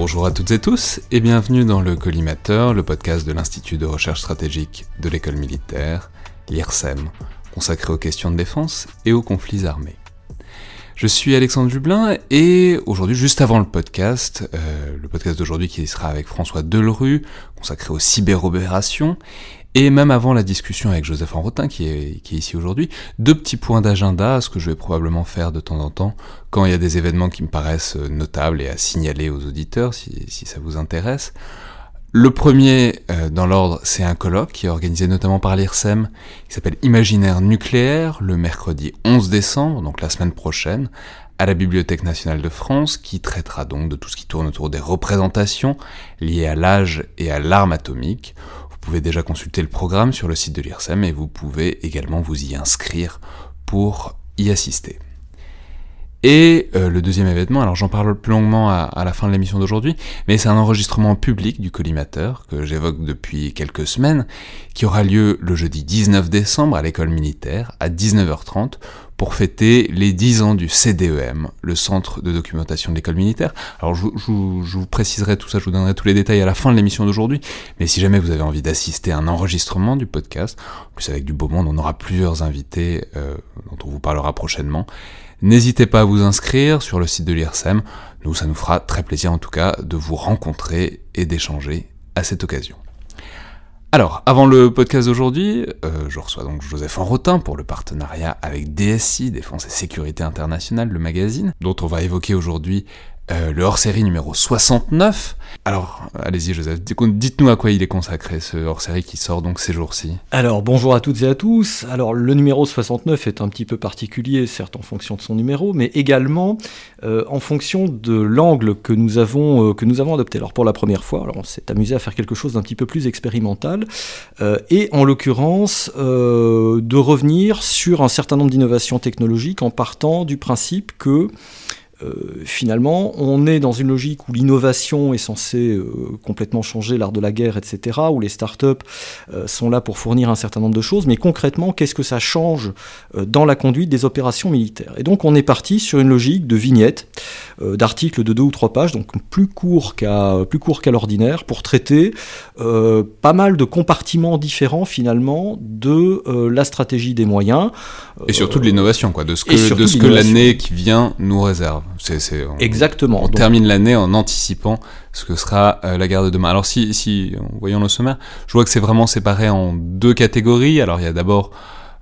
Bonjour à toutes et tous et bienvenue dans le Collimateur, le podcast de l'Institut de recherche stratégique de l'école militaire, l'IRSEM, consacré aux questions de défense et aux conflits armés. Je suis Alexandre Dublin et aujourd'hui, juste avant le podcast, euh, le podcast d'aujourd'hui qui sera avec François Delru, consacré aux cyberopérations, et même avant la discussion avec Joseph Enrotin, qui est, ici aujourd'hui, deux petits points d'agenda, ce que je vais probablement faire de temps en temps quand il y a des événements qui me paraissent notables et à signaler aux auditeurs si, si ça vous intéresse. Le premier euh, dans l'ordre, c'est un colloque qui est organisé notamment par l'IRSEM, qui s'appelle Imaginaire nucléaire, le mercredi 11 décembre, donc la semaine prochaine, à la Bibliothèque nationale de France, qui traitera donc de tout ce qui tourne autour des représentations liées à l'âge et à l'arme atomique. Vous pouvez déjà consulter le programme sur le site de l'IRSEM et vous pouvez également vous y inscrire pour y assister. Et euh, le deuxième événement, alors j'en parle plus longuement à, à la fin de l'émission d'aujourd'hui, mais c'est un enregistrement public du collimateur que j'évoque depuis quelques semaines, qui aura lieu le jeudi 19 décembre à l'école militaire à 19h30 pour fêter les 10 ans du CDEM, le centre de documentation de l'école militaire. Alors je, vous préciserai tout ça, je vous donnerai tous les détails à la fin de l'émission d'aujourd'hui, mais si jamais vous avez envie d'assister à un enregistrement du podcast, en plus avec du beau monde, on aura plusieurs invités euh, dont on vous parlera prochainement, N'hésitez pas à vous inscrire sur le site de l'IRSEM, nous ça nous fera très plaisir en tout cas de vous rencontrer et d'échanger à cette occasion. Alors, avant le podcast d'aujourd'hui, euh, je reçois donc Joseph Enrotin pour le partenariat avec DSI, Défense et Sécurité Internationale, le magazine, dont on va évoquer aujourd'hui euh, le hors-série numéro 69. Alors, allez-y Joseph, dites-nous à quoi il est consacré ce hors-série qui sort donc ces jours-ci. Alors, bonjour à toutes et à tous. Alors, le numéro 69 est un petit peu particulier, certes en fonction de son numéro, mais également euh, en fonction de l'angle que nous avons euh, que nous avons adopté. Alors, pour la première fois, on s'est amusé à faire quelque chose d'un petit peu plus expérimental, et en l'occurrence de revenir sur un certain nombre d'innovations technologiques en partant du principe que euh, finalement, on est dans une logique où l'innovation est censée euh, complètement changer l'art de la guerre, etc., où les startups euh, sont là pour fournir un certain nombre de choses, mais concrètement, qu'est-ce que ça change euh, dans la conduite des opérations militaires? Et donc, on est parti sur une logique de vignettes, euh, d'articles de deux ou trois pages, donc plus court qu'à plus court qu'à l'ordinaire, pour traiter euh, pas mal de compartiments différents finalement de la stratégie des moyens. Et surtout de l'innovation, quoi, de ce que, de ce que l'année qui vient nous réserve. On, Exactement. On Donc, termine l'année en anticipant ce que sera euh, la guerre de demain. Alors si, si, en voyant le sommaire, je vois que c'est vraiment séparé en deux catégories. Alors il y a d'abord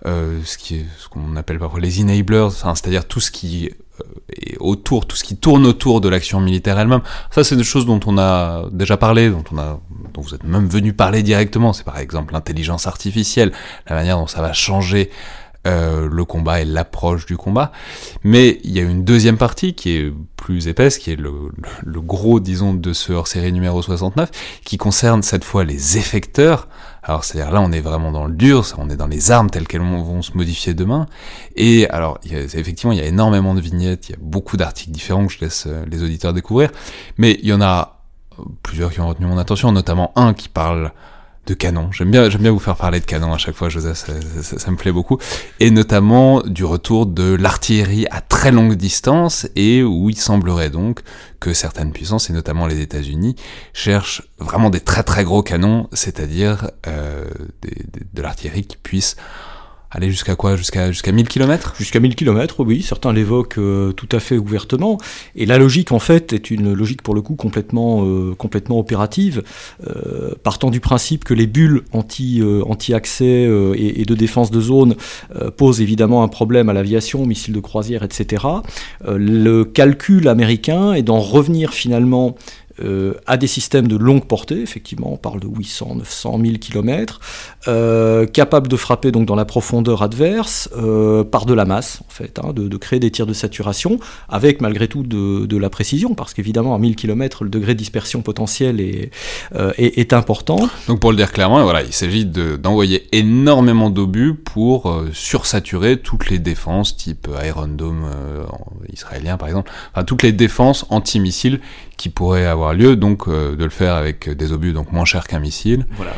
euh, ce qui est, ce qu'on appelle parfois les enablers, enfin, c'est-à-dire tout ce qui euh, est autour, tout ce qui tourne autour de l'action militaire elle-même. Ça, c'est des choses dont on a déjà parlé, dont on a, dont vous êtes même venu parler directement. C'est par exemple l'intelligence artificielle, la manière dont ça va changer euh, le combat et l'approche du combat. Mais il y a une deuxième partie qui est plus épaisse, qui est le, gros, disons, de ce hors-série numéro 69, qui concerne cette fois les effecteurs. Alors, c'est-à-dire là, on est vraiment dans le dur, on est dans les armes telles qu'elles vont se modifier demain. Et alors, effectivement, il y a énormément de vignettes, il y a beaucoup d'articles différents que je laisse euh, les auditeurs découvrir. Mais il y en a plusieurs qui ont retenu mon attention, notamment un qui parle de canon. J'aime bien, j'aime bien vous faire parler de canon à chaque fois, Joseph, ça, ça, ça, me plaît beaucoup. Et notamment du retour de l'artillerie à très longue distance et où il semblerait donc que certaines puissances, et notamment les États-Unis, cherchent vraiment des très très gros canons, c'est-à-dire euh, de l'artillerie qui puisse aller jusqu'à quoi? Jusqu'à jusqu'à 1000 km Jusqu'à 1000 km, oui, certains l'évoquent euh, tout à fait ouvertement. Et la logique, en fait, est une logique pour le coup complètement, euh, complètement opérative, euh, partant du principe que les bulles anti, anti-accès et, et, de défense de zone posent évidemment un problème à l'aviation, missiles de croisière, etc. le calcul américain est d'en revenir finalement euh, à des systèmes de longue portée, effectivement, on parle de 800, 900, 1000 km, euh, capables de frapper donc dans la profondeur adverse euh, par de la masse, en fait, hein, de, créer des tirs de saturation, avec malgré tout de, la précision, parce qu'évidemment, à 1000 km, le degré de dispersion potentielle est, euh, est, important. Donc pour le dire clairement, voilà, il s'agit d'envoyer énormément d'obus pour euh, sursaturer toutes les défenses, type Iron Dome euh, israélien par exemple, enfin toutes les défenses anti-missiles qui pourraient avoir lieu, donc euh, de le faire avec des obus donc moins chers qu'un missile. Voilà.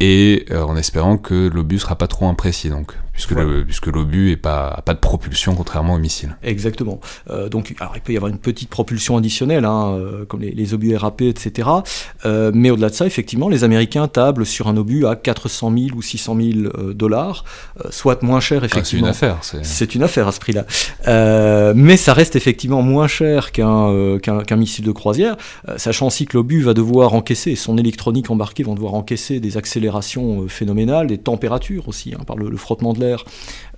Et euh, en espérant que l'obus sera pas trop imprécis, donc puisque le, puisque l'obus n'a pas, pas de propulsion contrairement au missile. Exactement. Euh, donc, alors, il peut y avoir une petite propulsion additionnelle, hein, euh, comme les, les, obus RAP, etc. Euh, mais au-delà de ça, effectivement, les Américains tablent sur un obus à 400 000 ou 600 000 dollars, soit moins cher, effectivement. Ah, c'est une affaire. C'est une affaire à ce prix-là. mais ça reste effectivement moins cher qu'un missile de croisière, sachant aussi que l'obus va devoir encaisser, son électronique embarquée va devoir encaisser des accélérations phénoménales, des températures aussi, hein, par le, le frottement de l'air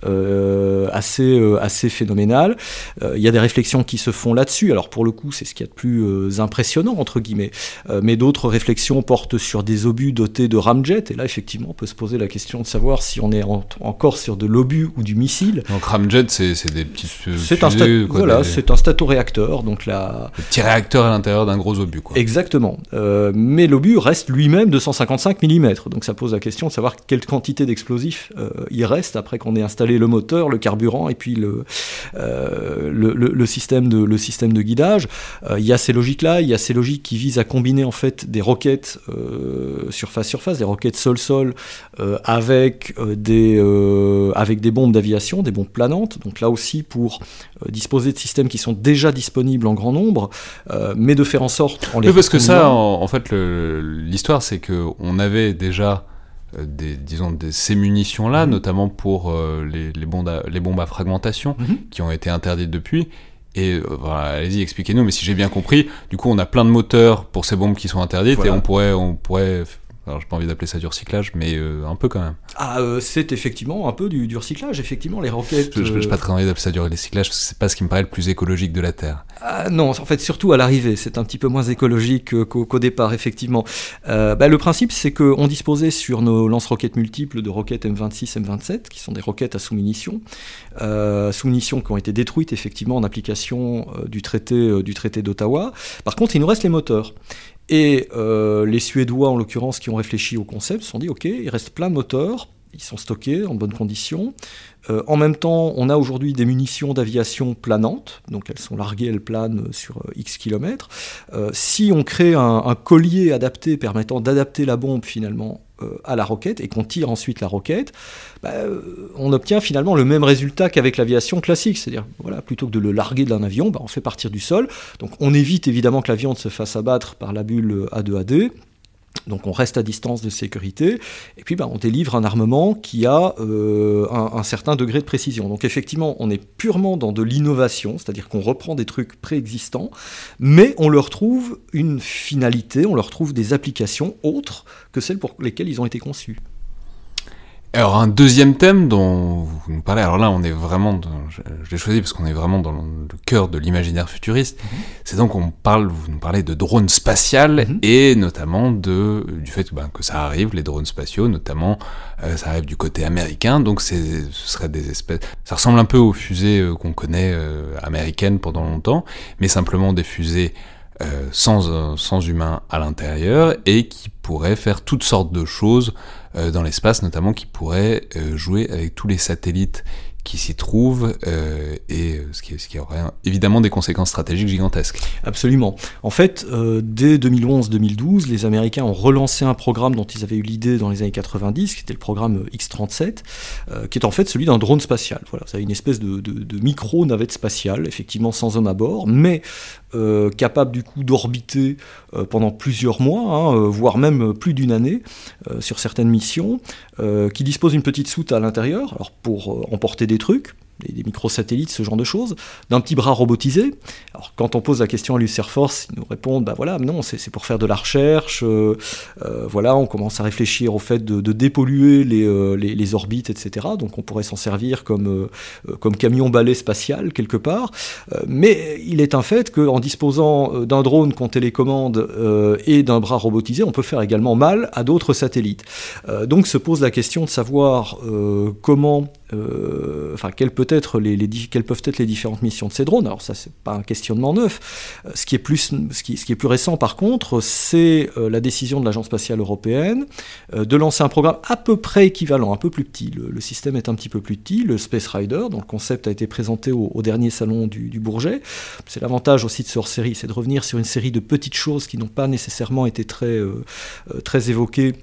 euh, assez, euh, assez phénoménal. Euh, il y a des réflexions qui se font là-dessus. Alors pour le coup, c'est ce qu'il y a de plus impressionnant, entre guillemets. mais d'autres réflexions portent sur des obus dotés de ramjet. Et là, effectivement, on peut se poser la question de savoir si on est encore sur de l'obus ou du missile. Donc ramjet, c'est des petits C'est un, voilà, c'est un statoréacteur. Donc la... Le petit réacteur à l'intérieur d'un gros obus. Quoi. Exactement. mais l'obus reste lui-même de 155 mm. Donc ça pose la question de savoir quelle quantité d'explosifs il reste après qu'on ait installé le moteur, le carburant et puis le, euh, le, système, de, le système de guidage. Euh, il y a ces logiques-là, il y a ces logiques qui visent à combiner en fait des roquettes surface-surface, euh, des roquettes sol-sol avec, des, avec des bombes d'aviation, des bombes planantes. Donc là aussi pour disposer de systèmes qui sont déjà disponibles en grand nombre, mais de faire en sorte... En les oui, parce que ça, en, en fait, l'histoire c'est qu'on avait déjà des, disons, ces munitions-là, mhm. notamment pour euh, les, les, bombes à, les, bombes à, fragmentation, mhm. qui ont été interdites depuis. Et euh, voilà, allez-y, expliquez-nous, mais si j'ai bien compris, du coup, on a plein de moteurs pour ces bombes qui sont interdites, et on pourrait, on pourrait alors j'ai pas envie d'appeler ça du recyclage, mais euh, un peu quand même. Ah, euh, c'est effectivement un peu du, du, recyclage, effectivement, les roquettes. Je n'ai pas très envie d'appeler ça du recyclage, parce que c'est pas ce qui me paraît le plus écologique de la Terre. Ah, non, en fait, surtout à l'arrivée, c'est un petit peu moins écologique qu'au départ, effectivement. Euh, bah, le principe, c'est qu'on disposait sur nos lance-roquettes multiples de roquettes M26, M27, qui sont des roquettes à sous-munitions, sous-munitions qui ont été détruites, effectivement, en application du traité, du traité d'Ottawa. Par contre, il nous reste les moteurs. Et euh, les Suédois, en l'occurrence, qui ont réfléchi au concept, se sont dit, OK, il reste plein de moteurs, ils sont stockés en bonnes conditions. Euh, en même temps, on a aujourd'hui des munitions d'aviation planantes, donc elles sont larguées, elles planent sur euh, X kilomètres. si on crée un, collier adapté permettant d'adapter la bombe finalement à la roquette et qu'on tire ensuite la roquette, bah, on obtient finalement le même résultat qu'avec l'aviation classique. C'est-à-dire, voilà, plutôt que de le larguer d'un avion, bah, on fait partir du sol. Donc on évite évidemment que l'avion ne se fasse abattre par la bulle A2AD. Donc on reste à distance de sécurité, et puis bah, on délivre un armement qui a euh, un, certain degré de précision. Donc effectivement, on est purement dans de l'innovation, c'est-à-dire qu'on reprend des trucs préexistants, mais on leur trouve une finalité, on leur trouve des applications autres que celles pour lesquelles ils ont été conçus. Alors un deuxième thème dont vous nous parlez, alors là on est vraiment, je, l'ai choisi parce qu'on est vraiment dans le cœur de l'imaginaire futuriste, mhm. c'est donc on parle, vous nous parlez de drones spatiales mhm. et notamment de, du fait ben, que ça arrive, les drones spatiaux, notamment euh, ça arrive du côté américain, donc ce serait des espèces, ça ressemble un peu aux fusées euh, qu'on connaît euh, américaines pendant longtemps, mais simplement des fusées sans, sans humains à l'intérieur et qui pourraient faire toutes sortes de choses euh, dans l'espace, notamment qui pourrait euh, jouer avec tous les satellites qui s'y trouvent euh, et ce qui, ce aurait évidemment des conséquences stratégiques gigantesques. Absolument. En fait, dès 2011-2012, les Américains ont relancé un programme dont ils avaient eu l'idée dans les années 90, qui était le programme X-37, qui est en fait celui d'un drone spatial. Voilà, ça une espèce de, micro-navette spatiale, effectivement sans homme à bord, mais euh, capable du coup d'orbiter euh, pendant plusieurs mois, hein, euh, voire même plus d'une année sur certaines missions, qui dispose d'une petite soute à l'intérieur, pour emporter des trucs, des, microsatellites, ce genre de choses, d'un petit bras robotisé. Alors quand on pose la question à l'US Air Force, ils nous répondent, bah voilà, non, c'est pour faire de la recherche, euh, euh, voilà, on commence à réfléchir au fait de, dépolluer euh, les, les, orbites, etc. Donc on pourrait s'en servir comme, comme camion balai spatial quelque part. mais il est un fait qu'en disposant d'un drone qu'on télécommande et d'un bras robotisé, on peut faire également mal à d'autres satellites. donc se pose la question de savoir comment euh, enfin, quelles, peut les, quelles, peuvent être les différentes missions de ces drones. Alors ça, c'est pas un questionnement neuf. Euh, ce qui est plus, ce qui, est plus récent, par contre, c'est euh, la décision de l'Agence spatiale européenne de lancer un programme à peu près équivalent, un peu plus petit. Le, système est un petit peu plus petit, le Space Rider, dont le concept a été présenté au, dernier salon du, du Bourget. C'est l'avantage aussi de ce hors-série, c'est de revenir sur une série de petites choses qui n'ont pas nécessairement été très, très évoquées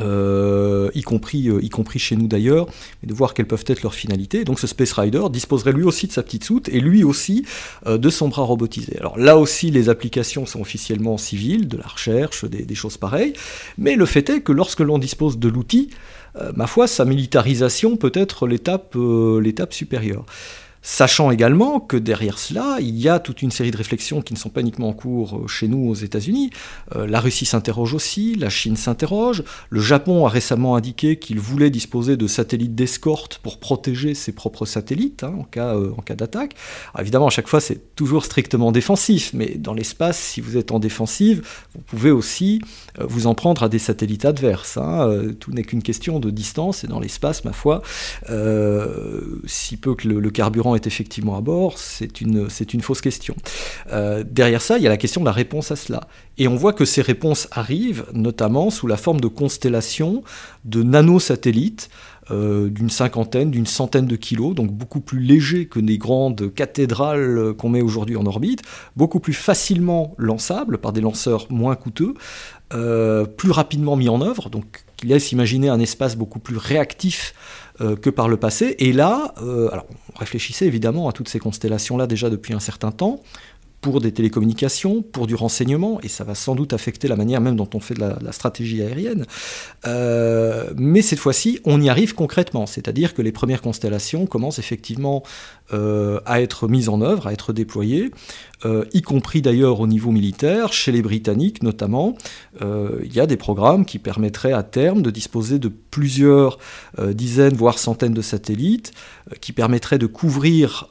euh, y, compris, euh, y compris chez nous d'ailleurs, de voir quelles peuvent être leurs finalités. Donc ce Space Rider disposerait lui aussi de sa petite soute et lui aussi euh, de son bras robotisé. Alors là aussi, les applications sont officiellement civiles, de la recherche, des, des choses pareilles, mais le fait est que lorsque l'on dispose de l'outil, ma foi, sa militarisation peut être l'étape l'étape supérieure. Sachant également que derrière cela, il y a toute une série de réflexions qui ne sont pas uniquement en cours euh, chez nous aux États-Unis. Euh, la Russie s'interroge aussi, la Chine s'interroge. Le Japon a récemment indiqué qu'il voulait disposer de satellites d'escorte pour protéger ses propres satellites hein, en cas, euh, cas d'attaque. Évidemment, à chaque fois, c'est toujours strictement défensif, mais dans l'espace, si vous êtes en défensive, vous pouvez aussi vous en prendre à des satellites adverses. Hein. tout n'est qu'une question de distance, et dans l'espace, ma foi, si peu que le carburant est effectivement à bord, c'est une, c'est une fausse question. Euh, derrière ça, il y a la question de la réponse à cela. Et on voit que ces réponses arrivent notamment sous la forme de constellations de nanosatellites euh, d'une cinquantaine, d'une centaine de kilos, donc beaucoup plus légers que les grandes cathédrales qu'on met aujourd'hui en orbite, beaucoup plus facilement lançables par des lanceurs moins coûteux, euh, plus rapidement mis en œuvre, donc qui laisse imaginer un espace beaucoup plus réactif euh, que par le passé. Et là, euh, alors, on réfléchissait évidemment à toutes ces constellations-là déjà depuis un certain temps pour des télécommunications, pour du renseignement, et ça va sans doute affecter la manière même dont on fait de la, stratégie aérienne. Euh, mais cette fois-ci, on y arrive concrètement, c'est-à-dire que les premières constellations commencent effectivement euh, à être mises en œuvre, à être déployées, euh, y compris d'ailleurs au niveau militaire, chez les Britanniques notamment. Il y a des programmes qui permettraient à terme de disposer de plusieurs dizaines, voire centaines de satellites, qui permettraient de couvrir,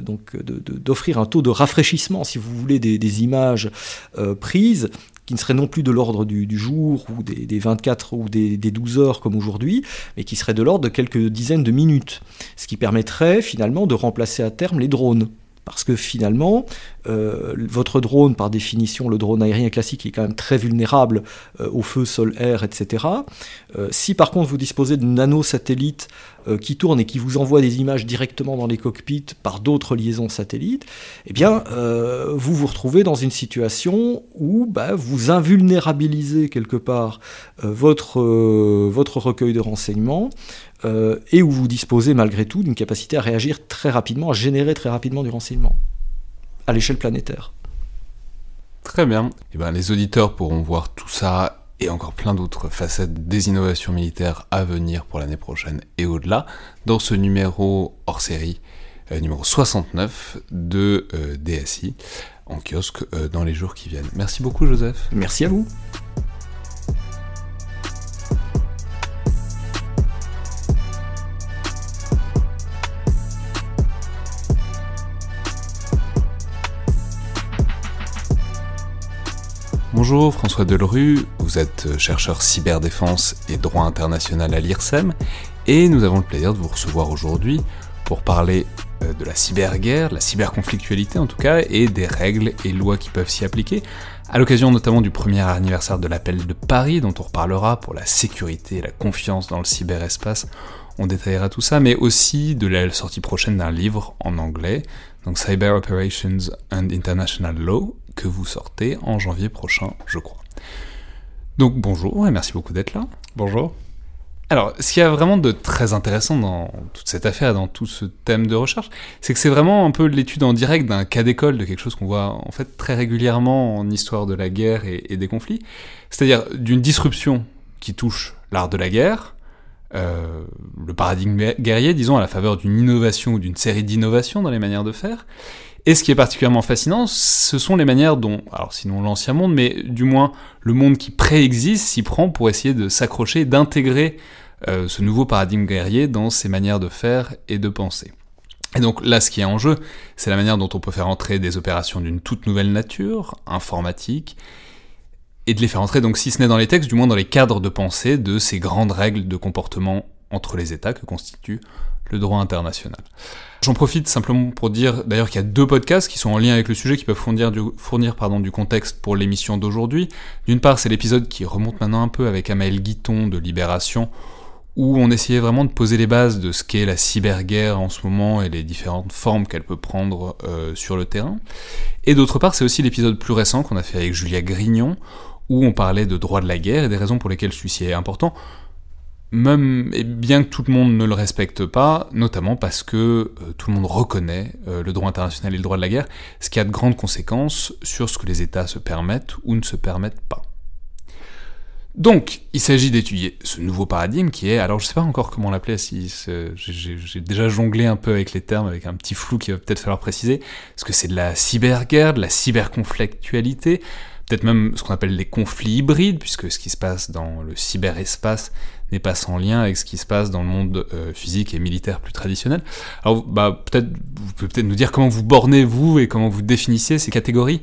donc d'offrir un taux de rafraîchissement si vous voulez, des, images euh, prises qui ne seraient non plus de l'ordre du, jour ou des, 24 ou des, 12 heures comme aujourd'hui, mais qui seraient de l'ordre de quelques dizaines de minutes, ce qui permettrait finalement de remplacer à terme les drones. Parce que finalement, euh, votre drone, par définition, le drone aérien classique, est quand même très vulnérable euh, au feu, sol, air, etc. Euh, si par contre vous disposez de nanosatellites qui tournent et qui vous envoient des images directement dans les cockpits par d'autres liaisons satellites, eh bien, vous vous retrouvez dans une situation où bah, vous invulnérabilisez quelque part votre, votre recueil de renseignements et où vous disposez malgré tout d'une capacité à réagir très rapidement, à générer très rapidement du renseignement à l'échelle planétaire. Très bien. Eh ben, les auditeurs pourront voir tout ça et encore plein d'autres facettes des innovations militaires à venir pour l'année prochaine et au-delà dans ce numéro hors série, euh, numéro 69 de euh, DSI, en kiosque euh, dans les jours qui viennent. Merci beaucoup Joseph. Merci à vous. Bonjour, François Delru, vous êtes chercheur cyberdéfense et droit international à l'IRSEM, et nous avons le plaisir de vous recevoir aujourd'hui pour parler euh, de la cyberguerre, la cyberconflictualité en tout cas, et des règles et lois qui peuvent s'y appliquer, à l'occasion notamment du premier anniversaire de l'appel de Paris, dont on reparlera pour la sécurité et la confiance dans le cyberespace, on détaillera tout ça, mais aussi de la sortie prochaine d'un livre en anglais, donc Cyber Operations and International Law, que vous sortez en janvier prochain, je crois. Donc bonjour et merci beaucoup d'être là. Bonjour. Alors, ce qu'il y a vraiment de très intéressant dans toute cette affaire, dans tout ce thème de recherche, c'est que c'est vraiment un peu l'étude en direct d'un cas d'école, de quelque chose qu'on voit en fait très régulièrement en histoire de la guerre et, et des conflits. C'est-à-dire d'une disruption qui touche l'art de la guerre, euh, le paradigme guerrier, disons, à la faveur d'une innovation ou d'une série d'innovations dans les manières de faire, et ce qui est particulièrement fascinant, ce sont les manières dont, alors sinon l'ancien monde, mais du moins le monde qui préexiste s'y prend pour essayer de s'accrocher, d'intégrer euh, ce nouveau paradigme guerrier dans ses manières de faire et de penser. Et donc là, ce qui est en jeu, c'est la manière dont on peut faire entrer des opérations d'une toute nouvelle nature, informatique, et de les faire entrer, donc si ce n'est dans les textes, du moins dans les cadres de pensée de ces grandes règles de comportement entre les États que constitue le droit international. J'en profite simplement pour dire d'ailleurs qu'il y a deux podcasts qui sont en lien avec le sujet qui peuvent fournir du, contexte pour l'émission d'aujourd'hui. D'une part, c'est l'épisode qui remonte maintenant un peu avec Amael Guiton de Libération, où on essayait vraiment de poser les bases de ce qu'est la cyberguerre en ce moment et les différentes formes qu'elle peut prendre euh, sur le terrain. Et d'autre part, c'est aussi l'épisode plus récent qu'on a fait avec Julia Grignon, où on parlait de droit de la guerre et des raisons pour lesquelles celui-ci est important, même bien que tout le monde ne le respecte pas, notamment parce que euh, tout le monde reconnaît euh, le droit international et le droit de la guerre, ce qui a de grandes conséquences sur ce que les États se permettent ou ne se permettent pas. Donc, il s'agit d'étudier ce nouveau paradigme qui est, alors je sais pas encore comment l'appeler, si j'ai déjà jonglé un peu avec les termes, avec un petit flou qu'il va peut-être falloir préciser, est-ce que c'est de la cyberguerre, de la cyberconflictualité, peut-être même ce qu'on appelle les conflits hybrides, puisque ce qui se passe dans le cyberespace n'est pas sans lien avec ce qui se passe dans le monde euh, physique et militaire plus traditionnel. Alors, bah, peut-être, vous pouvez peut-être nous dire comment vous bornez, vous, et comment vous définissiez ces catégories,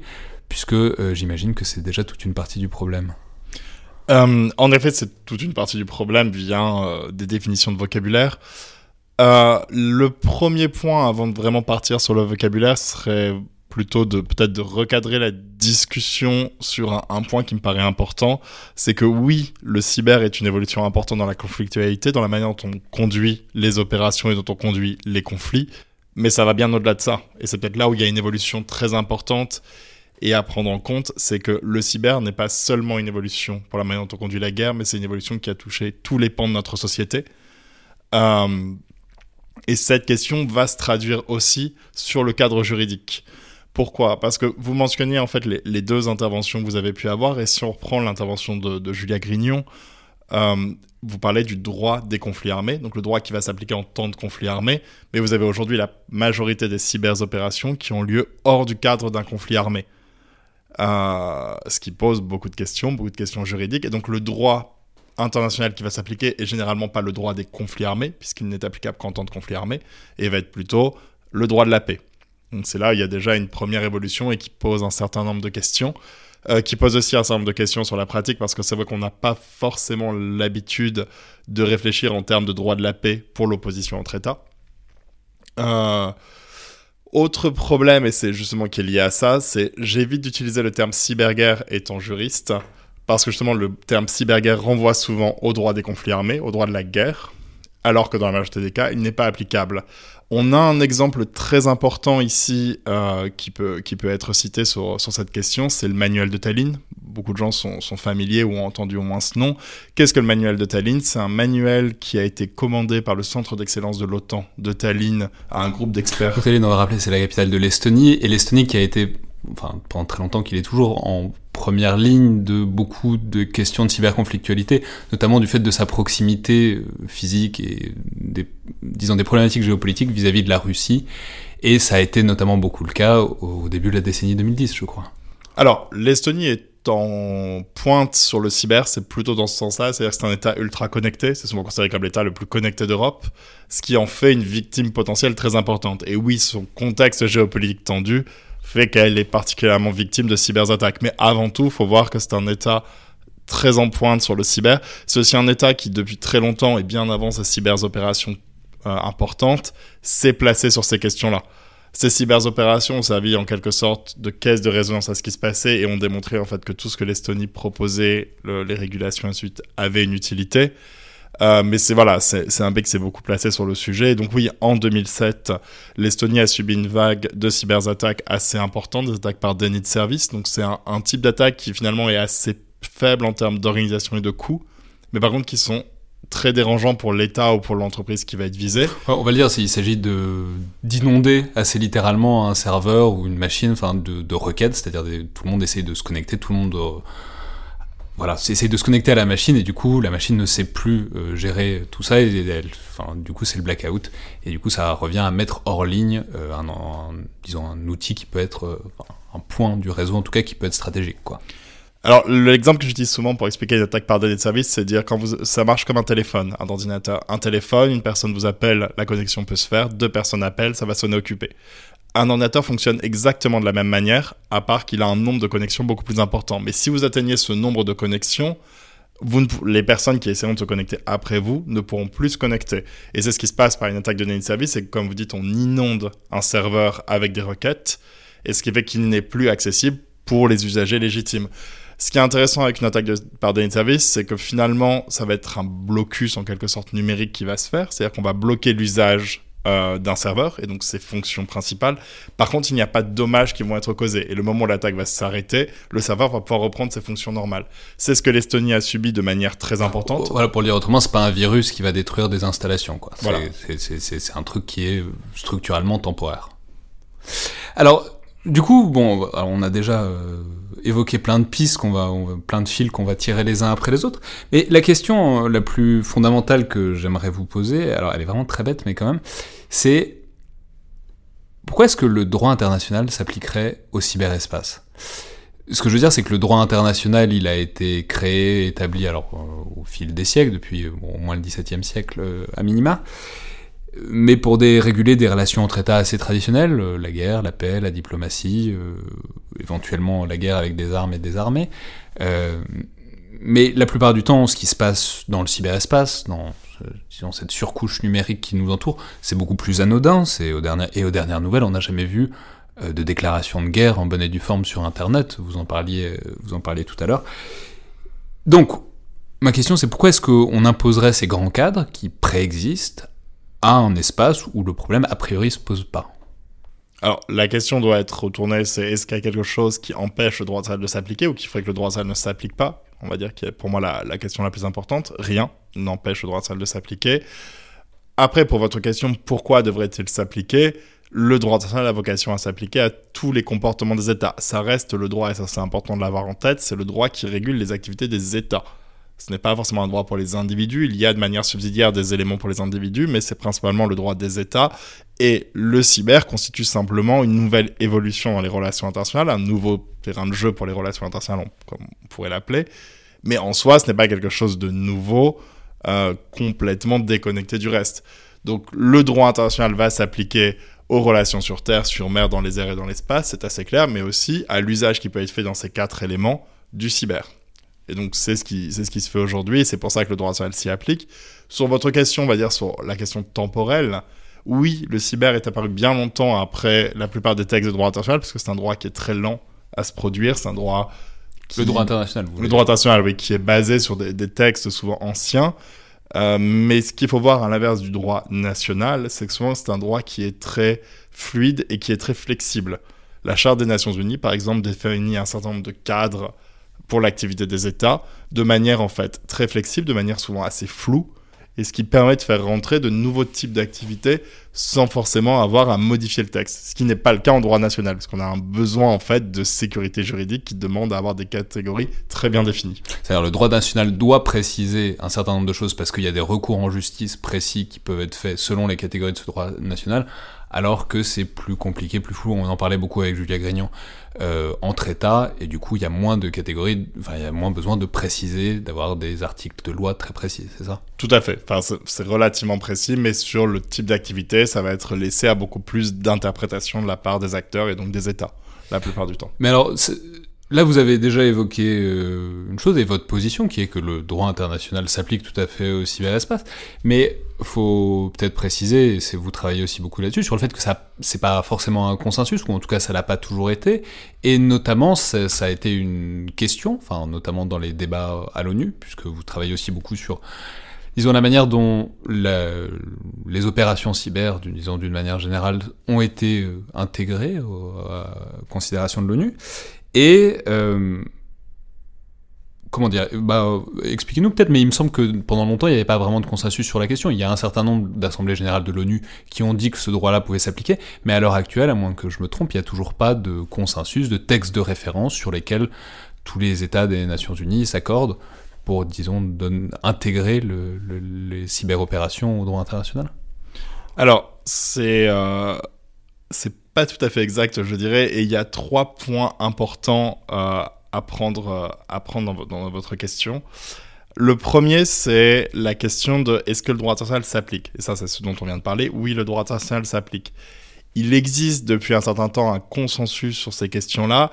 puisque euh, j'imagine que c'est déjà toute une partie du problème. Euh, en effet, c'est toute une partie du problème vient des définitions de vocabulaire. le premier point, avant de vraiment partir sur le vocabulaire, serait plutôt de peut-être de recadrer la discussion sur un, point qui me paraît important, c'est que oui, le cyber est une évolution importante dans la conflictualité, dans la manière dont on conduit les opérations et dont on conduit les conflits, mais ça va bien au-delà de ça. Et c'est peut-être là où il y a une évolution très importante et à prendre en compte, c'est que le cyber n'est pas seulement une évolution pour la manière dont on conduit la guerre, mais c'est une évolution qui a touché tous les pans de notre société. Euh, et cette question va se traduire aussi sur le cadre juridique. Pourquoi? Parce que vous mentionniez en fait les, deux interventions que vous avez pu avoir, et si on reprend l'intervention de, Julia Grignon, euh, vous parlez du droit des conflits armés, donc le droit qui va s'appliquer en temps de conflit armé, mais vous avez aujourd'hui la majorité des cyberopérations qui ont lieu hors du cadre d'un conflit armé. Euh, ce qui pose beaucoup de questions, beaucoup de questions juridiques, et donc le droit international qui va s'appliquer est généralement pas le droit des conflits armés, puisqu'il n'est applicable qu'en temps de conflit armé, et va être plutôt le droit de la paix. Donc c'est là, il y a déjà une première évolution et qui pose un certain nombre de questions. Euh, qui pose aussi un certain nombre de questions sur la pratique parce que c'est vrai qu'on n'a pas forcément l'habitude de réfléchir en termes de droit de la paix pour l'opposition entre États. Euh, autre problème, et c'est justement qui est lié à ça, c'est j'évite d'utiliser le terme cyberguerre étant juriste parce que justement le terme cyberguerre renvoie souvent au droit des conflits armés, au droit de la guerre, alors que dans la majorité des cas, il n'est pas applicable on a un exemple très important ici euh, qui, peut, qui peut être cité sur, sur cette question, c'est le manuel de Tallinn. Beaucoup de gens sont, sont, familiers ou ont entendu au moins ce nom. Qu'est-ce que le manuel de Tallinn? C'est un manuel qui a été commandé par le Centre d'excellence de l'OTAN de Tallinn à un groupe d'experts. Tallinn, on va rappeler, c'est la capitale de l'Estonie, et l'Estonie qui a été enfin pendant très longtemps qu'il est toujours en première ligne de beaucoup de questions de cyberconflictualité, notamment du fait de sa proximité euh, physique et des, disons des problématiques géopolitiques vis-à-vis de la Russie. Et ça a été notamment beaucoup le cas au début de la décennie 2010, je crois. Alors, l'Estonie est en pointe sur le cyber, c'est plutôt dans ce sens-là, c'est-à-dire que c'est un État ultra connecté, c'est souvent considéré comme l'État le plus connecté d'Europe, ce qui en fait une victime potentielle très importante. Et oui, son contexte géopolitique tendu fait qu'elle est particulièrement victime de cyberattaques. Mais avant tout, il faut voir que c'est un État très en pointe sur le cyber. C'est aussi un État qui, depuis très longtemps et bien avant ces cyberopérations euh, importantes, s'est placé sur ces questions-là. Ces cyberopérations ont servi en quelque sorte de caisse de résonance à ce qui se passait et ont démontré en fait que tout ce que l'Estonie proposait, les régulations et ainsi avait une utilité. Euh, mais c'est voilà, c'est un bec qui s'est beaucoup placé sur le sujet. donc oui, en 2007, l'Estonie a subi une vague de cyberattaques assez importante, des attaques par déni de service. Donc c'est un, type d'attaque qui finalement est assez faible en termes d'organisation et de coûts, mais par contre qui sont très dérangeants pour l'État ou pour l'entreprise qui va être visée. On va le dire, il s'agit d'inonder assez littéralement un serveur ou une machine enfin de, de requêtes, c'est-à-dire tout le monde essaye de se connecter, tout le monde euh, voilà, c'est de se connecter à la machine et du coup la machine ne sait plus euh, gérer tout ça et du coup c'est le blackout et du coup ça revient à mettre hors ligne euh, un, disons un outil qui peut être euh, un point du réseau en tout cas qui peut être stratégique. Alors l'exemple que j'utilise souvent pour expliquer une attaque par données de service, c'est dire quand vous, ça marche comme un téléphone, un ordinateur, un téléphone, une personne vous appelle, la connexion peut se faire, deux personnes appellent, ça va sonner occupé un ordinateur fonctionne exactement de la même manière, à part qu'il a un nombre de connexions beaucoup plus important. Mais si vous atteignez ce nombre de connexions, les personnes qui essaieront de se connecter après vous ne pourront plus se connecter. Et c'est ce qui se passe par une attaque de de service, c'est que comme vous dites, on inonde un serveur avec des requêtes, et ce qui fait qu'il n'est plus accessible pour les usagers légitimes. Ce qui est intéressant avec une attaque de, par données de service, c'est que finalement, ça va être un blocus en quelque sorte numérique qui va se faire, c'est-à-dire qu'on va bloquer l'usage euh, d'un serveur, et donc ses fonctions principales. Par contre, il n'y a pas de dommages qui vont être causés. Et le moment où l'attaque va s'arrêter, le serveur va pouvoir reprendre ses fonctions normales. C'est ce que l'Estonie a subi de manière très importante. Voilà, pour le dire autrement, c'est pas un virus qui va détruire des installations. Quoi. Voilà. C'est un truc qui est structurellement temporaire. Alors, du coup, bon, on a déjà euh, évoqué plein de pistes, qu'on va, plein de fils qu'on va tirer les uns après les autres. Mais la question euh, la plus fondamentale que j'aimerais vous poser, alors elle est vraiment très bête, mais quand même, c'est pourquoi est-ce que le droit international s'appliquerait au cyberespace? Ce que je veux dire, c'est que le droit international, il a été créé, établi, alors euh, au fil des siècles, depuis au moins le XVIIe siècle à minima mais pour réguler des relations entre États assez traditionnelles, euh, la guerre, la paix, la diplomatie, euh, éventuellement la guerre avec des armes et des armées. Euh, mais la plupart du temps, ce qui se passe dans le cyberespace, dans, dans cette surcouche numérique qui nous entoure, c'est beaucoup plus anodin. C'est aux dernières, et aux dernières nouvelles, on n'a jamais vu de déclaration de guerre en bonne et due forme sur Internet. Vous en parliez, vous en parliez tout à l'heure. Donc, ma question, c'est pourquoi est-ce qu'on imposerait ces grands cadres qui préexistent à un espace où le problème a priori se pose pas? Alors, la question doit être retournée, c'est est-ce qu'il y a quelque chose qui empêche le droit de de s'appliquer ou qui ferait que le droit de ne s'applique pas? On va dire que pour moi la, question la plus importante. Rien n'empêche le droit de de s'appliquer. Après, pour votre question, pourquoi devrait-il s'appliquer? Le droit international a vocation à s'appliquer à tous les comportements des États. Ça reste le droit, et ça c'est important de l'avoir en tête, c'est le droit qui régule les activités des États. Ce n'est pas forcément un droit pour les individus, il y a de manière subsidiaire des éléments pour les individus, mais c'est principalement le droit des États. Et le cyber constitue simplement une nouvelle évolution dans les relations internationales, un nouveau terrain de jeu pour les relations internationales, comme on pourrait l'appeler. Mais en soi, ce n'est pas quelque chose de nouveau, euh, complètement déconnecté du reste. Donc le droit international va s'appliquer aux relations sur Terre, sur mer, dans les airs et dans l'espace, c'est assez clair, mais aussi à l'usage qui peut être fait dans ces quatre éléments du cyber. Et donc, c'est ce, qui, c'est ce qui se fait aujourd'hui, et c'est pour ça que le droit national s'y applique. Sur votre question, on va dire sur la question temporelle, oui, le cyber est apparu bien longtemps après la plupart des textes de droit international, parce que c'est un droit qui est très lent à se produire, c'est un droit... le droit international, vous Le droit international, oui, qui est basé sur des, textes souvent anciens. Euh, mais ce qu'il faut voir à l'inverse du droit national, c'est que souvent c'est un droit qui est très fluide et qui est très flexible. La Charte des Nations Unies, par exemple, définit un certain nombre de cadres pour l'activité des États, de manière en fait très flexible, de manière souvent assez floue, et ce qui permet de faire rentrer de nouveaux types d'activités sans forcément avoir à modifier le texte, ce qui n'est pas le cas en droit national, parce qu'on a un besoin en fait de sécurité juridique qui demande à avoir des catégories très bien définies. C'est-à-dire le droit national doit préciser un certain nombre de choses parce qu'il y a des recours en justice précis qui peuvent être faits selon les catégories de ce droit national, alors que c'est plus compliqué, plus flou. On en parlait beaucoup avec Julia Grignon euh, entre États, et du coup, il y a moins de catégories, enfin, il y a moins besoin de préciser, d'avoir des articles de loi très précis, c'est ça? Tout à fait. Enfin, c'est relativement précis, mais sur le type d'activité, ça va être laissé à beaucoup plus d'interprétation de la part des acteurs et donc des États, la plupart du temps. Mais alors, Là, vous avez déjà évoqué euh, une chose et votre position, qui est que le droit international s'applique tout à fait au cyberespace. Mais faut peut-être préciser, c'est vous travaillez aussi beaucoup là-dessus, sur le fait que ça, c'est pas forcément un consensus, ou en tout cas ça l'a pas toujours été, et notamment ça, a été une question, enfin notamment dans les débats à l'ONU, puisque vous travaillez aussi beaucoup sur disons la manière dont les opérations cyber, disons d'une manière générale, ont été euh, intégrées aux, à considération de l'ONU. Et euh, comment dire bah, Expliquez-nous peut-être, mais il me semble que pendant longtemps, il n'y avait pas vraiment de consensus sur la question. Il y a un certain nombre d'assemblées générales de l'ONU qui ont dit que ce droit-là pouvait s'appliquer, mais à l'heure actuelle, à moins que je me trompe, il n'y a toujours pas de consensus, de texte de référence sur lesquels tous les États des Nations Unies s'accordent pour, disons, intégrer le, les cyberopérations au droit international Alors, c'est... Euh, pas tout à fait exact, je dirais, et il y a trois points importants euh, à prendre, euh, à prendre dans, votre question. Le premier, c'est la question de est-ce que le droit international s'applique? Et ça, c'est ce dont on vient de parler. Oui, le droit international s'applique. Il existe depuis un certain temps un consensus sur ces questions-là,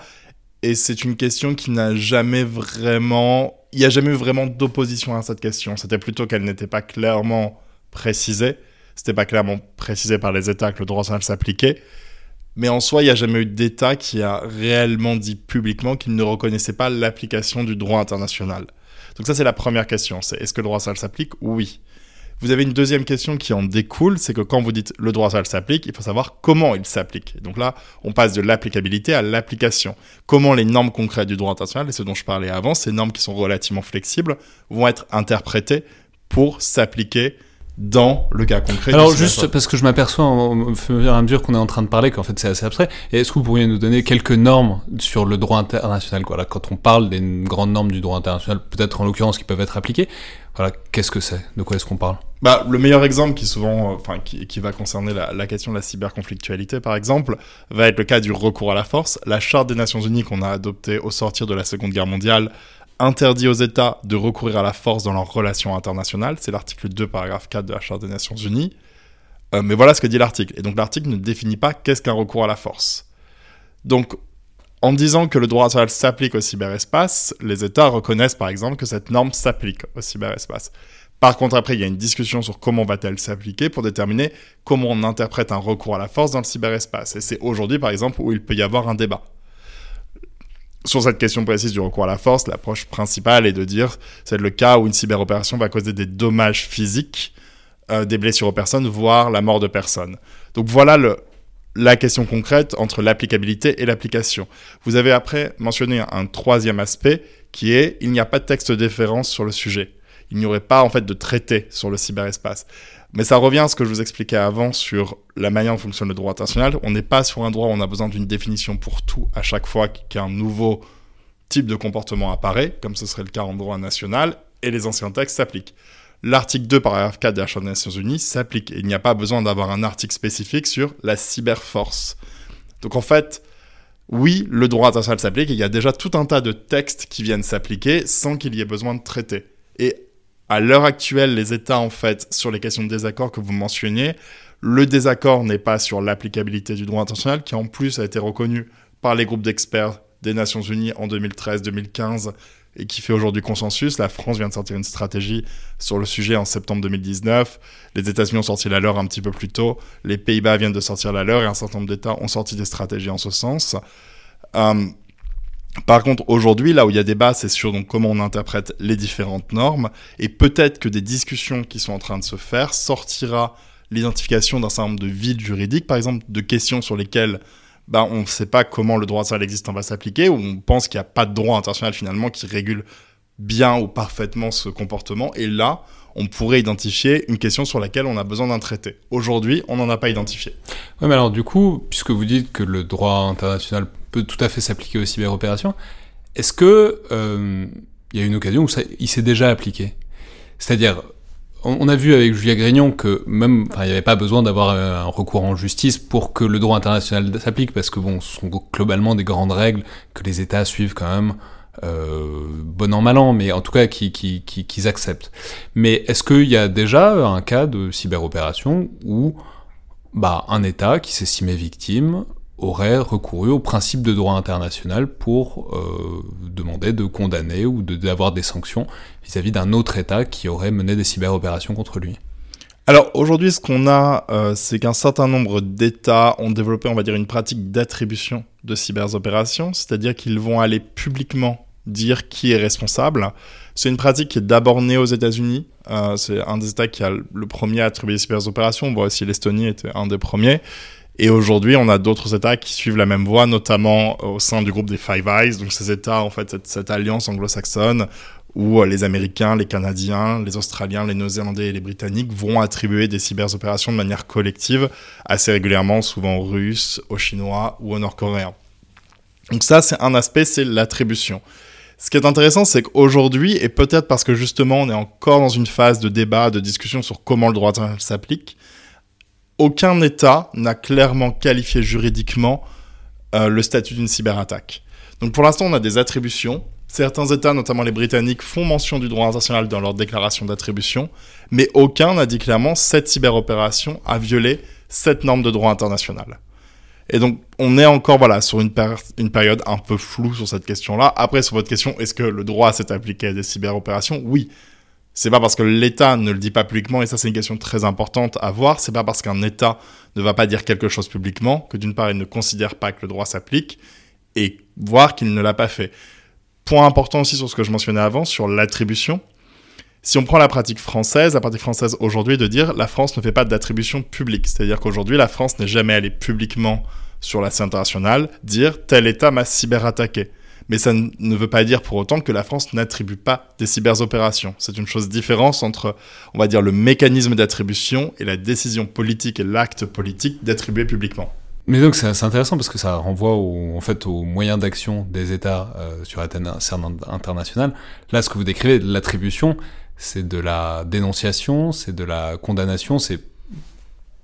et c'est une question qui n'a jamais vraiment... Il n'y a jamais eu vraiment d'opposition à cette question. C'était plutôt qu'elle n'était pas clairement précisée. C'était pas clairement précisé par les États que le droit international s'appliquait. Mais en soi, il n'y a jamais eu d'État qui a réellement dit publiquement qu'il ne reconnaissait pas l'application du droit international. Donc ça, c'est la première question. Est-ce que le droit international s'applique Oui. Vous avez une deuxième question qui en découle, c'est que quand vous dites le droit international s'applique, il faut savoir comment il s'applique. Donc là, on passe de l'applicabilité à l'application. Comment les normes concrètes du droit international, et ce dont je parlais avant, ces normes qui sont relativement flexibles, vont être interprétées pour s'appliquer dans le cas concret. Alors juste parce que je m'aperçois au fur et à mesure qu'on est en train de parler qu'en fait c'est assez abstrait. Est-ce que vous pourriez nous donner quelques normes sur le droit international quoi, là, Quand on parle des grandes normes du droit international, peut-être en l'occurrence qui peuvent être appliquées, voilà, qu'est-ce que c'est? De quoi est-ce qu'on parle? Bah, le meilleur exemple qui souvent, euh, enfin, qui, qui, va concerner la, la, question de la cyberconflictualité, par exemple, va être le cas du recours à la force. La Charte des Nations Unies qu'on a adoptée au sortir de la Seconde Guerre mondiale interdit aux États de recourir à la force dans leurs relations internationales. C'est l'article 2, paragraphe 4 de la Charte des Nations Unies. Euh, mais voilà ce que dit l'article. Et donc l'article ne définit pas qu'est-ce qu'un recours à la force. Donc, en disant que le droit international s'applique au cyberespace, les États reconnaissent par exemple que cette norme s'applique au cyberespace. Par contre, après, il y a une discussion sur comment va-t-elle s'appliquer pour déterminer comment on interprète un recours à la force dans le cyberespace. Et c'est aujourd'hui, par exemple, où il peut y avoir un débat sur cette question précise du recours à la force, l'approche principale est de dire c'est le cas où une cyberopération va causer des dommages physiques, euh, des blessures aux personnes, voire la mort de personnes. Donc voilà la question concrète entre l'applicabilité et l'application. Vous avez après mentionné un troisième aspect qui est il n'y a pas de texte de sur le sujet. Il n'y aurait pas en fait de traité sur le cyberespace. Mais ça revient à ce que je vous expliquais avant sur la manière dont fonctionne le droit international. On n'est pas sur un droit où on a besoin d'une définition pour tout à chaque fois qu'un nouveau type de comportement apparaît, comme ce serait le cas en droit national, et les anciens textes s'appliquent. L'article 2, paragraphe 4 de la Charte des Nations Unies s'applique. Il n'y a pas besoin d'avoir un article spécifique sur la cyberforce. Donc en fait, oui, le droit international s'applique, il y a déjà tout un tas de textes qui viennent s'appliquer sans qu'il y ait besoin de traiter. Et à l'heure actuelle, les États, en fait, sur les questions de désaccord que vous mentionniez, le désaccord n'est pas sur l'applicabilité du droit international, qui en plus a été reconnu par les groupes d'experts des Nations Unies en 2013-2015 et qui fait aujourd'hui consensus. La France vient de sortir une stratégie sur le sujet en septembre 2019. Les États-Unis ont sorti la leur un petit peu plus tôt. Les Pays-Bas viennent de sortir la leur et un certain nombre d'États ont sorti des stratégies en ce sens. Euh, par contre, aujourd'hui, là où il y a débat, c'est sur donc, comment on interprète les différentes normes. Et peut-être que des discussions qui sont en train de se faire sortira l'identification d'un certain nombre de vides juridiques, par exemple, de questions sur lesquelles bah, on ne sait pas comment le droit international existant va s'appliquer, ou on pense qu'il n'y a pas de droit international finalement qui régule bien ou parfaitement ce comportement. Et là, on pourrait identifier une question sur laquelle on a besoin d'un traité. Aujourd'hui, on n'en a pas identifié. Oui, mais alors du coup, puisque vous dites que le droit international peut tout à fait s'appliquer aux cyberopérations, est-ce que euh, il y a une occasion où il s'est déjà appliqué? C'est-à-dire, on, a vu avec Julia Grignon que même, il n'y avait pas besoin d'avoir un recours en justice pour que le droit international s'applique, parce que bon, ce sont globalement des grandes règles que les États suivent quand même euh, bon an mal an, mais en tout cas qu'ils qui, qui, acceptent. Mais est-ce qu'il y a déjà un cas de cyberopération où bah, un État qui s'estimait victime aurait recouru au principe de droit international pour euh, demander de condamner ou d'avoir des sanctions vis-à-vis d'un autre État qui aurait mené des cyberopérations contre lui alors aujourd'hui, ce qu'on a, euh, c'est qu'un certain nombre d'États ont développé, on va dire, une pratique d'attribution de cyberopérations, c'est-à-dire qu'ils vont aller publiquement dire qui est responsable. C'est une pratique qui est d'abord née aux États-Unis. Euh, c'est un des États qui a le premier à attribuer les cyberopérations. On voit aussi l'Estonie était un des premiers. Et aujourd'hui, on a d'autres États qui suivent la même voie, notamment au sein du groupe des Five Eyes. Donc ces États, en fait, cette, alliance anglo-saxonne où euh, les Américains, les Canadiens, les Australiens, les Néo-Zélandais et les Britanniques vont attribuer des cyberopérations de manière collective assez régulièrement, souvent aux Russes, aux Chinois ou aux Nord-Coréens. Donc ça, c'est un aspect, c'est l'attribution. Ce qui est intéressant, c'est qu'aujourd'hui, et peut-être parce que justement on est encore dans une phase de débat, de discussion sur comment le droit s'applique, aucun État n'a clairement qualifié juridiquement euh, le statut d'une cyberattaque. Donc pour l'instant, on a des attributions. Certains États, notamment les Britanniques, font mention du droit international dans leur déclaration d'attribution, mais aucun n'a dit clairement cette cyberopération a violé cette norme de droit international. Et donc, on est encore voilà sur une, une période un peu floue sur cette question-là. Après, sur votre question, est-ce que le droit s'est appliqué à des cyberopérations Oui. C'est pas parce que l'État ne le dit pas publiquement, et ça c'est une question très importante à voir, c'est pas parce qu'un État ne va pas dire quelque chose publiquement que d'une part il ne considère pas que le droit s'applique, et voir qu'il ne l'a pas fait. Point important aussi sur ce que je mentionnais avant, sur l'attribution, Si on prend la pratique française, la pratique française aujourd'hui de dire la France ne fait pas d'attribution publique. C'est-à-dire qu'aujourd'hui, la France n'est jamais allée publiquement sur la scène internationale dire tel État m'a cyberattaqué. Mais ça ne veut pas dire pour autant que la France n'attribue pas des cyberopérations. C'est une chose différente entre, on va dire, le mécanisme d'attribution et la décision politique et l'acte politique d'attribuer publiquement. Mais donc c'est intéressant parce que ça renvoie au, en fait aux moyens d'action des États euh, sur la scène internationale. Là, ce que vous décrivez, l'attribution, c'est de la dénonciation, c'est de la condamnation, c'est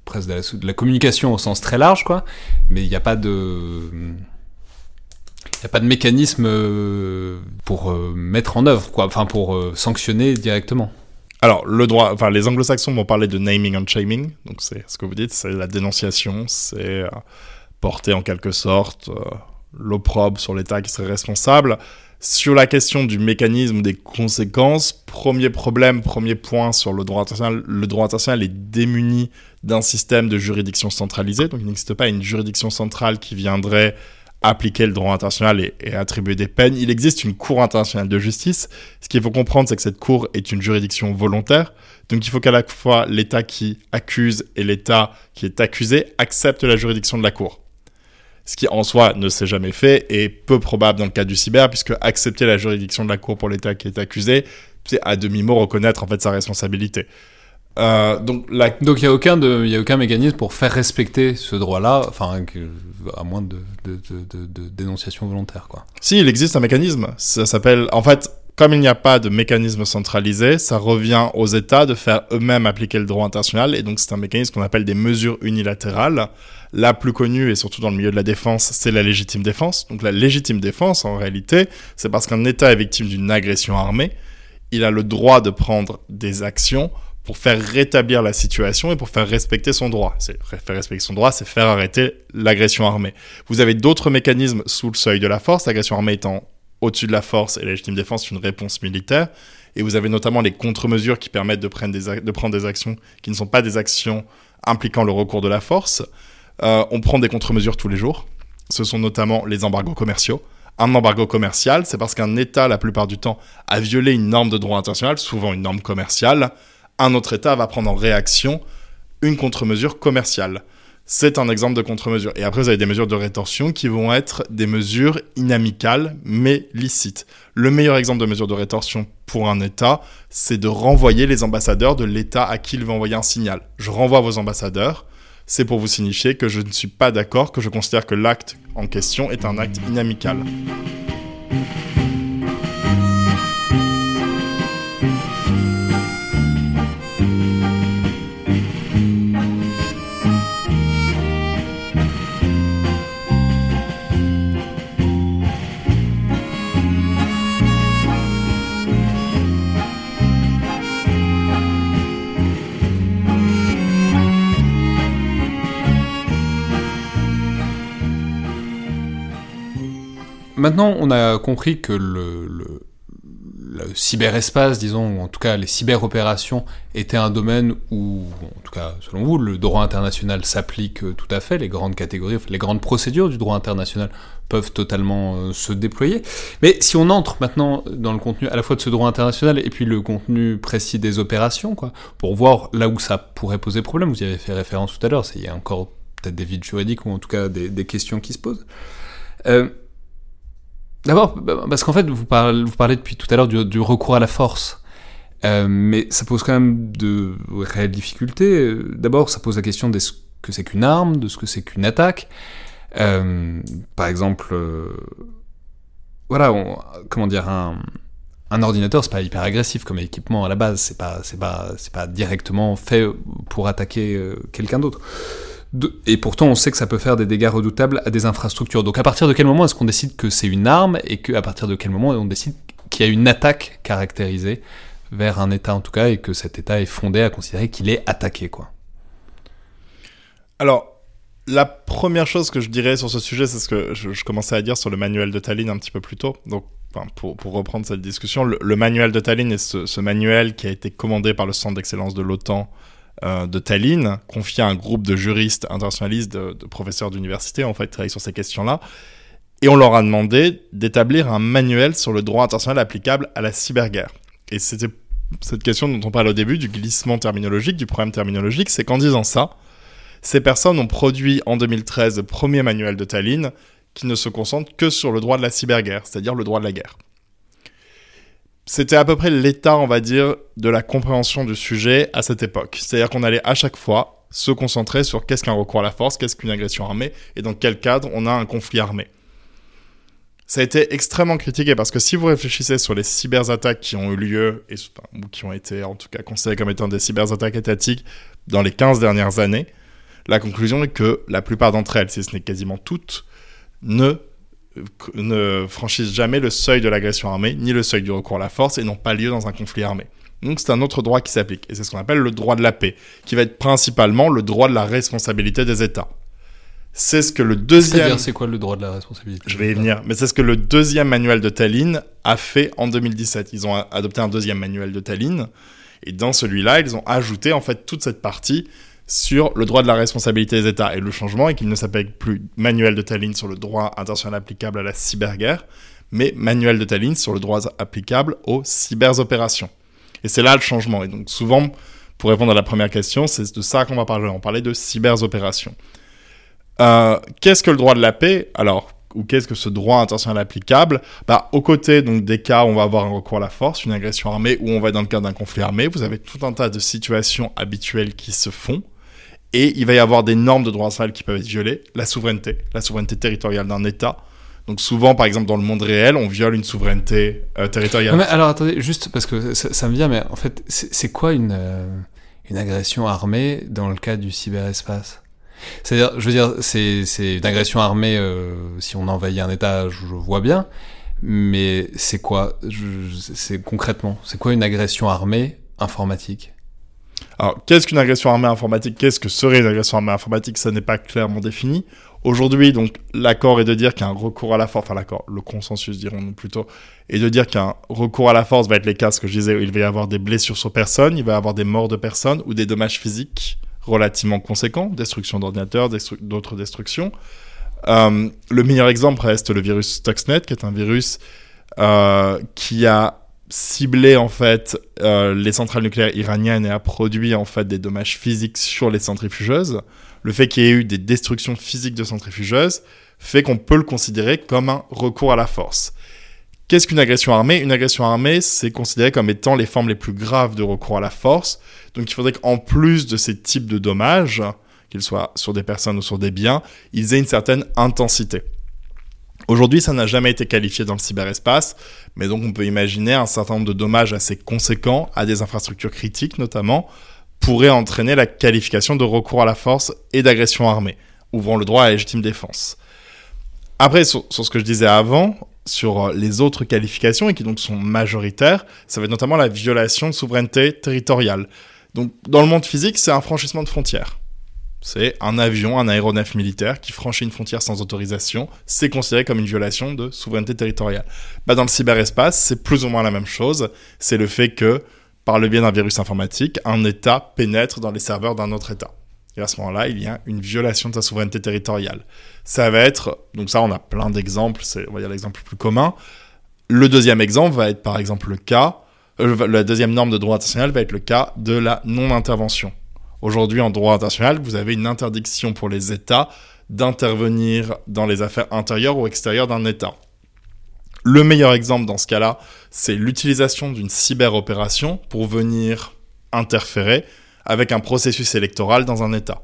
presque de la, communication au sens très large, quoi. Mais il n'y a pas de il a pas de mécanisme euh, pour euh, mettre en œuvre, quoi, enfin pour euh, sanctionner directement. Alors, le droit, enfin, les anglo-saxons vont parler de naming and shaming, donc c'est ce que vous dites, c'est la dénonciation, c'est porter en quelque sorte l'opprobre sur l'État qui serait responsable. Sur la question du mécanisme des conséquences, premier problème, premier point sur le droit international, le droit international est démuni d'un système de juridiction centralisée, donc il n'existe pas une juridiction centrale qui viendrait appliquer le droit international et, attribuer des peines. Il existe une Cour internationale de justice. Ce qu'il faut comprendre, c'est que cette Cour est une juridiction volontaire. Donc il faut qu'à la fois l'État qui accuse et l'État qui est accusé acceptent la juridiction de la Cour ce qui en soi ne s'est jamais fait et peu probable dans le cas du cyber, puisque accepter la juridiction de la Cour pour l'État qui est accusé, c'est à demi-mot reconnaître en fait sa responsabilité. Euh, donc il donc n'y a aucun de, y a aucun mécanisme pour faire respecter ce droit-là, enfin à moins de, de, de, de, dénonciation volontaire quoi. Si il existe un mécanisme, ça s'appelle en fait comme il n'y a pas de mécanisme centralisé, ça revient aux États de faire eux-mêmes appliquer le droit international, et donc c'est un mécanisme qu'on appelle des mesures unilatérales. La plus connue, et surtout dans le milieu de la défense, c'est la légitime défense. Donc la légitime défense, en réalité, c'est parce qu'un État est victime d'une agression armée, il a le droit de prendre des actions pour faire rétablir la situation et pour faire respecter son droit. Faire respecter son droit, c'est faire arrêter l'agression armée. Vous avez d'autres mécanismes sous le seuil de la force, l'agression armée étant au-dessus de la force et la légitime défense, une réponse militaire. Et vous avez notamment les contre-mesures qui permettent de prendre, des de prendre des actions qui ne sont pas des actions impliquant le recours de la force. Euh, on prend des contre-mesures tous les jours. Ce sont notamment les embargos commerciaux. Un embargo commercial, c'est parce qu'un État, la plupart du temps, a violé une norme de droit international, souvent une norme commerciale. Un autre État va prendre en réaction une contre-mesure commerciale c'est un exemple de contre-mesure. Et après, vous avez des mesures de rétorsion qui vont être des mesures inamicales, mais licites. Le meilleur exemple de mesure de rétorsion pour un État, c'est de renvoyer les ambassadeurs de l'État à qui il veut envoyer un signal. Je renvoie vos ambassadeurs, c'est pour vous signifier que je ne suis pas d'accord, que je considère que l'acte en question est un acte inamical. Maintenant, on a compris que le, cyberespace, disons, ou en tout cas les cyberopérations, étaient un domaine où, en tout cas selon vous, le droit international s'applique euh, tout à fait, les grandes catégories, les grandes procédures du droit international peuvent totalement euh, se déployer. Mais si on entre maintenant dans le contenu à la fois de ce droit international et puis le contenu précis des opérations, quoi, pour voir là où ça pourrait poser problème, vous y avez fait référence tout à l'heure, il y a encore peut-être des vides juridiques ou en tout cas des, questions qui se posent. Euh, D'abord, bah, parce qu'en fait, vous parlez, depuis tout à l'heure du, recours à la force. Euh, mais ça pose quand même de réelles difficultés. D'abord, ça pose la question de ce que c'est qu'une arme, de ce que c'est qu'une attaque. Euh, par exemple, euh, voilà, comment dire, un, un ordinateur, c'est pas hyper agressif comme équipement à la base. C'est pas, pas, c'est pas directement fait pour attaquer quelqu'un d'autre et pourtant, on sait que ça peut faire des dégâts redoutables à des infrastructures. Donc à partir de quel moment est-ce qu'on décide que c'est une arme et qu'à partir de quel moment on décide qu'il y a une attaque caractérisée vers un État en tout cas et que cet État est fondé à considérer qu'il est attaqué quoi? Alors, la première chose que je dirais sur ce sujet, c'est ce que je, commençais à dire sur le manuel de Tallinn un petit peu plus tôt. Donc, pour, reprendre cette discussion, le, manuel de Tallinn est ce, manuel qui a été commandé par le Centre d'excellence de l'OTAN de Tallinn, confié à un groupe de juristes internationalistes, de, professeurs d'université, en fait, qui travaillent sur ces questions-là. Et on leur a demandé d'établir un manuel sur le droit international applicable à la cyberguerre. Et c'était cette question dont on parle au début, du glissement terminologique, du problème terminologique, c'est qu'en disant ça, ces personnes ont produit en 2013 le premier manuel de Tallinn qui ne se concentre que sur le droit de la cyberguerre, c'est-à-dire le droit de la guerre. C'était à peu près l'état, on va dire, de la compréhension du sujet à cette époque. C'est-à-dire qu'on allait à chaque fois se concentrer sur qu'est-ce qu'un recours à la force, qu'est-ce qu'une agression armée, et dans quel cadre on a un conflit armé. Ça a été extrêmement critiqué parce que si vous réfléchissez sur les cyberattaques qui ont eu lieu, ou qui ont été en tout cas considérées comme étant des cyberattaques étatiques dans les 15 dernières années, la conclusion est que la plupart d'entre elles, si ce n'est quasiment toutes, ne, ne franchissent jamais le seuil de l'agression armée, ni le seuil du recours à la force, et n'ont pas lieu dans un conflit armé. Donc c'est un autre droit qui s'applique, et c'est ce qu'on appelle le droit de la paix, qui va être principalement le droit de la responsabilité des États. C'est ce que le deuxième... C'est quoi le droit de la responsabilité Je vais y venir, mais c'est ce que le deuxième manuel de Tallinn a fait en 2017. Ils ont adopté un deuxième manuel de Tallinn, et dans celui-là, ils ont ajouté en fait toute cette partie sur le droit de la responsabilité des États. Et le changement est qu'il ne s'appelle plus manuel de Tallinn sur le droit international applicable à la cyberguerre, mais manuel de Tallinn sur le droit applicable aux cyberopérations. Et c'est là le changement. Et donc souvent, pour répondre à la première question, c'est de ça qu'on va parler. On parlait de cyberopérations. Euh, qu'est-ce que le droit de la paix? Alors, ou qu'est-ce que ce droit international applicable? Bah, Aux côtés donc, des cas où on va avoir un recours à la force, une agression armée, ou on va être dans le cadre d'un conflit armé, vous avez tout un tas de situations habituelles qui se font et il va y avoir des normes de droit international qui peuvent être violées. La souveraineté, la souveraineté territoriale d'un État. Donc souvent, par exemple, dans le monde réel, on viole une souveraineté euh, territoriale. mais alors attendez, juste parce que ça, me vient, mais en fait, c'est quoi une, euh, une agression armée dans le cas du cyberespace? C'est-à-dire, je veux dire, c'est une agression armée euh, si on envahit un État, je, je vois bien, mais c'est quoi? C'est concrètement, c'est quoi une agression armée informatique? Alors, qu'est-ce qu'une agression armée informatique? Qu'est-ce que serait une agression armée informatique? Ça n'est pas clairement défini. Aujourd'hui, donc, l'accord est de dire qu'un recours à la force, enfin l'accord, le consensus dirons-nous plutôt, est de dire qu'un recours à la force va être les cas, ce que je disais, où il va y avoir des blessures sur personne, il va y avoir des morts de personnes ou des dommages physiques relativement conséquents, destruction d'ordinateurs, d'autres destructions. Euh, le meilleur exemple reste le virus Stuxnet, qui est un virus euh, qui a ciblé en fait euh, les centrales nucléaires iraniennes et a produit en fait des dommages physiques sur les centrifugeuses, le fait qu'il y ait eu des destructions physiques de centrifugeuses fait qu'on peut le considérer comme un recours à la force. Qu'est-ce qu'une agression armée? Une agression armée, c'est considéré comme étant les formes les plus graves de recours à la force. Donc il faudrait qu'en plus de ces types de dommages, qu'ils soient sur des personnes ou sur des biens, ils aient une certaine intensité. Aujourd'hui, ça n'a jamais été qualifié dans le cyberespace, mais donc on peut imaginer un certain nombre de dommages assez conséquents à des infrastructures critiques notamment pourraient entraîner la qualification de recours à la force et d'agression armée, ouvrant le droit à légitime défense. Après, sur, ce que je disais avant, sur les autres qualifications et qui donc sont majoritaires, ça va être notamment la violation de souveraineté territoriale. Donc dans le monde physique, c'est un franchissement de frontières c'est un avion, un aéronef militaire qui franchit une frontière sans autorisation, c'est considéré comme une violation de souveraineté territoriale. Bah, dans le cyberespace, c'est plus ou moins la même chose. C'est le fait que, par le biais d'un virus informatique, un État pénètre dans les serveurs d'un autre État. Et à ce moment-là, il y a une violation de sa souveraineté territoriale. Ça va être, donc ça, on a plein d'exemples, c'est, on va dire l'exemple le plus commun. Le deuxième exemple va être, par exemple, le cas, euh, la deuxième norme de droit international va être le cas de la non-intervention. Aujourd'hui, en droit international, vous avez une interdiction pour les États d'intervenir dans les affaires intérieures ou extérieures d'un État. Le meilleur exemple dans ce cas-là, c'est l'utilisation d'une cyberopération pour venir interférer avec un processus électoral dans un État.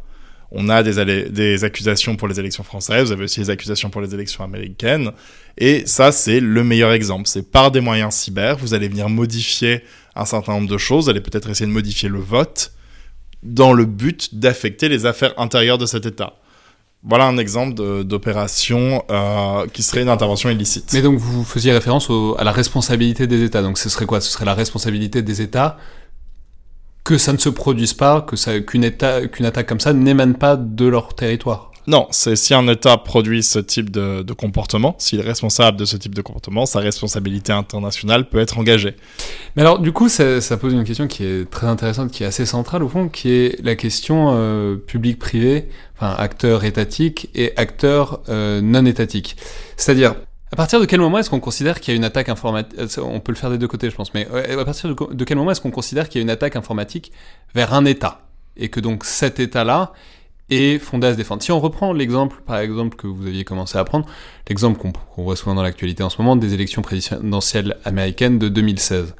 On a des, des, accusations pour les élections françaises, vous avez aussi des accusations pour les élections américaines, et ça c'est le meilleur exemple. C'est par des moyens cyber, vous allez venir modifier un certain nombre de choses, vous allez peut-être essayer de modifier le vote, dans le but d'affecter les affaires intérieures de cet État. Voilà un exemple d'opération euh, qui serait une intervention illicite. Mais donc vous faisiez référence à la responsabilité des États. Donc ce serait quoi? Ce serait la responsabilité des États que ça ne se produise pas, que qu'une attaque comme ça n'émane pas de leur territoire. Non, c'est si un État produit ce type de, comportement, s'il est responsable de ce type de comportement, sa responsabilité internationale peut être engagée. Mais alors, du coup, ça, pose une question qui est très intéressante, qui est assez centrale au fond, qui est la question euh, public-privé, enfin acteur étatique et acteur euh, non étatique. C'est-à-dire, À partir de quel moment est-ce qu'on considère qu'il y a une attaque informatique On peut le faire des deux côtés, je pense, mais à partir de, quel moment est-ce qu'on considère qu'il y a une attaque informatique vers un État? Et que donc cet État-là est fondé à se défendre. Si on reprend l'exemple, par exemple, que vous aviez commencé à prendre, l'exemple qu'on voit souvent dans l'actualité en ce moment des élections présidentielles américaines de 2016.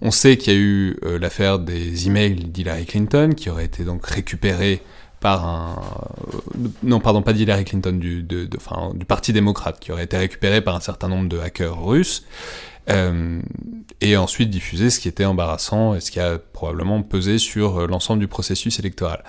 On sait qu'il y a eu euh, l'affaire des emails d'Hillary Clinton qui auraient été donc récupérés par un euh, non pardon pas d'Hillary Clinton du enfin, du parti démocrate qui aurait été récupéré par un certain nombre de hackers russes euh, et ensuite diffusé ce qui était embarrassant et ce qui a probablement pesé sur l'ensemble du processus électoral.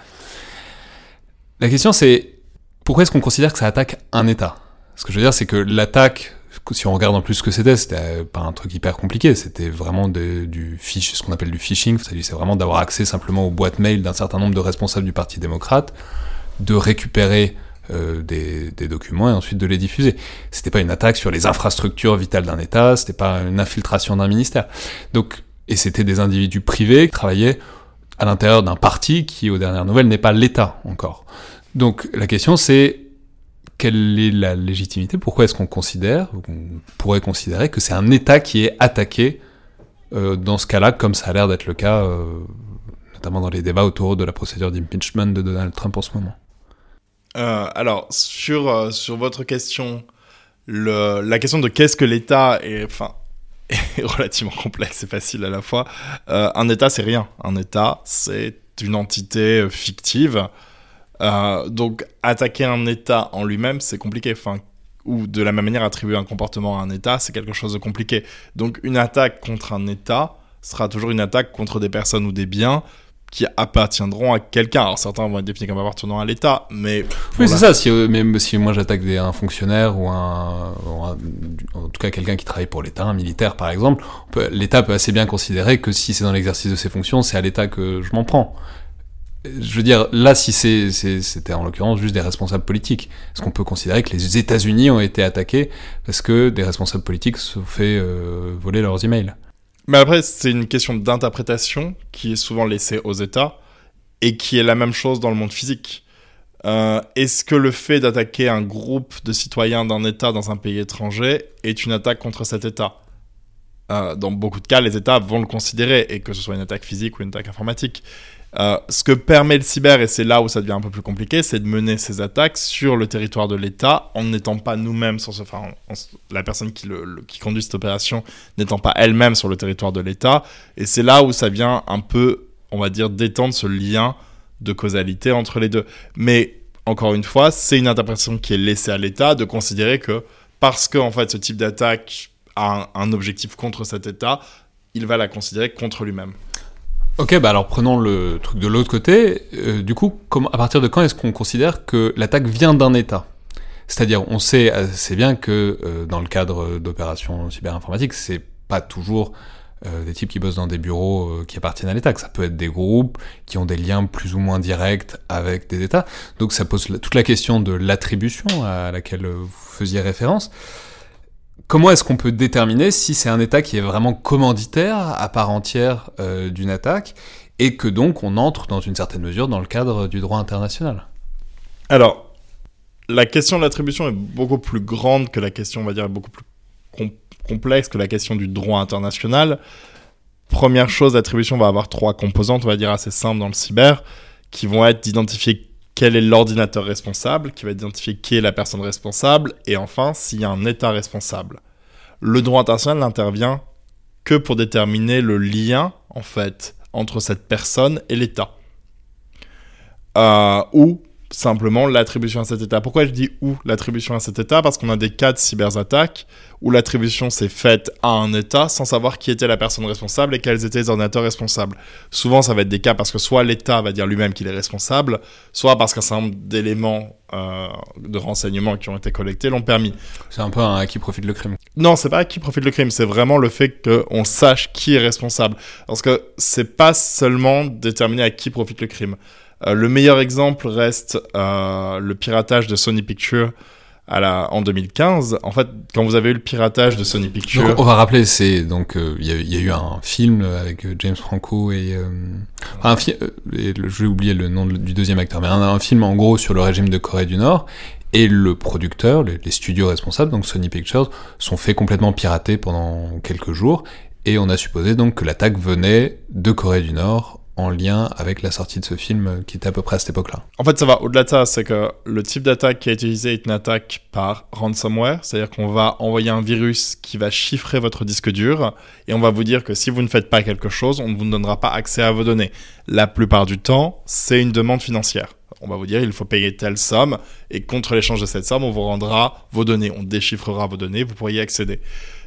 La question c'est pourquoi est-ce qu'on considère que ça attaque un État? Ce que je veux dire c'est que l'attaque si on regarde en plus ce que c'était, c'était pas un truc hyper compliqué, c'était vraiment du fish, ce qu'on appelle du phishing, c'est vraiment d'avoir accès simplement aux boîtes mail d'un certain nombre de responsables du Parti démocrate, de récupérer euh, des, documents et ensuite de les diffuser. C'était pas une attaque sur les infrastructures vitales d'un État, c'était pas une infiltration d'un ministère. Donc, et c'était des individus privés qui travaillaient à l'intérieur d'un parti qui, aux dernières nouvelles, n'est pas l'État encore. Donc la question c'est quelle est la légitimité? Pourquoi est-ce qu'on considère, ou qu'on pourrait considérer que c'est un État qui est attaqué euh, dans ce cas-là, comme ça a l'air d'être le cas, euh, notamment dans les débats autour de la procédure d'impeachment de Donald Trump en ce moment? Euh, Alors, sur, sur votre question, la question de qu'est-ce que l'État est, enfin, est relativement complexe et facile à la fois. un État, c'est rien. Un État, c'est une entité fictive euh, donc attaquer un État en lui-même, c'est compliqué. Enfin, ou de la même manière attribuer un comportement à un État, c'est quelque chose de compliqué. Donc une attaque contre un État sera toujours une attaque contre des personnes ou des biens qui appartiendront à quelqu'un. Alors certains vont être définis comme appartenant à l'État, mais... Oui, c'est ça. Si, euh, même si moi j'attaque un fonctionnaire ou un, en tout cas quelqu'un qui travaille pour l'État, un militaire par exemple, l'État peut assez bien considérer que si c'est dans l'exercice de ses fonctions, c'est à l'État que je m'en prends je veux dire, là, si c'était en l'occurrence juste des responsables politiques, est-ce qu'on peut considérer que les États-Unis ont été attaqués parce que des responsables politiques se sont fait euh, voler leurs emails Mais après, c'est une question d'interprétation qui est souvent laissée aux États et qui est la même chose dans le monde physique. Euh, est-ce que le fait d'attaquer un groupe de citoyens d'un État dans un pays étranger est une attaque contre cet État? Euh, Dans beaucoup de cas, les États vont le considérer, et que ce soit une attaque physique ou une attaque informatique. Euh, ce que permet le cyber, et c'est là où ça devient un peu plus compliqué, c'est de mener ces attaques sur le territoire de l'État en n'étant pas nous-mêmes sur ce. Enfin, la personne qui, le, qui conduit cette opération n'étant pas elle-même sur le territoire de l'État. Et c'est là où ça vient un peu, on va dire, détendre ce lien de causalité entre les deux. Mais encore une fois, c'est une interprétation qui est laissée à l'État de considérer que parce que en fait ce type d'attaque a un objectif contre cet État, il va la considérer contre lui-même. Ok, bah alors prenons le truc de l'autre côté. Euh, du coup, à partir de quand est-ce qu'on considère que l'attaque vient d'un État? C'est-à-dire, on sait assez bien que euh, dans le cadre d'opérations cyberinformatiques, c'est pas toujours euh, des types qui bossent dans des bureaux qui appartiennent à l'État, que ça peut être des groupes qui ont des liens plus ou moins directs avec des États. Donc ça pose toute la question de l'attribution à laquelle vous faisiez référence comment est-ce qu'on peut déterminer si c'est un État qui est vraiment commanditaire à part entière euh, d'une attaque et que donc on entre dans une certaine mesure dans le cadre du droit international? Alors, la question de l'attribution est beaucoup plus grande que la question, on va dire, beaucoup plus complexe que la question du droit international. Première chose, l'attribution va avoir trois composantes, on va dire assez simples dans le cyber, qui vont être d'identifier quel est l'ordinateur responsable, qui va identifier qui est la personne responsable, et enfin s'il y a un État responsable. Le droit international n'intervient que pour déterminer le lien, en fait, entre cette personne et l'État. Euh, ou simplement l'attribution à cet État. Pourquoi je dis où l'attribution à cet État? Parce qu'on a des cas de cyberattaques où l'attribution s'est faite à un État sans savoir qui était la personne responsable et quels étaient les ordinateurs responsables. Souvent, ça va être des cas parce que soit l'État va dire lui-même qu'il est responsable, soit parce qu'un certain nombre d'éléments euh, de renseignements qui ont été collectés l'ont permis. C'est un peu un à qui profite le crime. Non, c'est pas à qui profite le crime, c'est vraiment le fait qu'on sache qui est responsable. Parce que c'est pas seulement déterminer à qui profite le crime. Euh, le meilleur exemple reste euh, le piratage de Sony Pictures à la, en 2015. En fait, quand vous avez eu le piratage de Sony Pictures. on va rappeler, c'est donc euh, il y, a eu un film avec James Franco et un film. je vais oublier le nom du deuxième acteur, mais un, film en gros sur le régime de Corée du Nord. et le producteur, les, studios responsables, donc Sony Pictures, sont fait complètement pirater pendant quelques jours, et on a supposé donc que l'attaque venait de Corée du Nord en lien avec la sortie de ce film qui était à peu près à cette époque-là. En fait, ça va au-delà de ça, c'est que le type d'attaque qui est utilisé est une attaque par ransomware, c'est-à-dire qu'on va envoyer un virus qui va chiffrer votre disque dur et on va vous dire que si vous ne faites pas quelque chose, on ne vous donnera pas accès à vos données. La plupart du temps, c'est une demande financière. On va vous dire il faut payer telle somme et contre l'échange de cette somme, on vous rendra vos données, on déchiffrera vos données, vous pourriez accéder.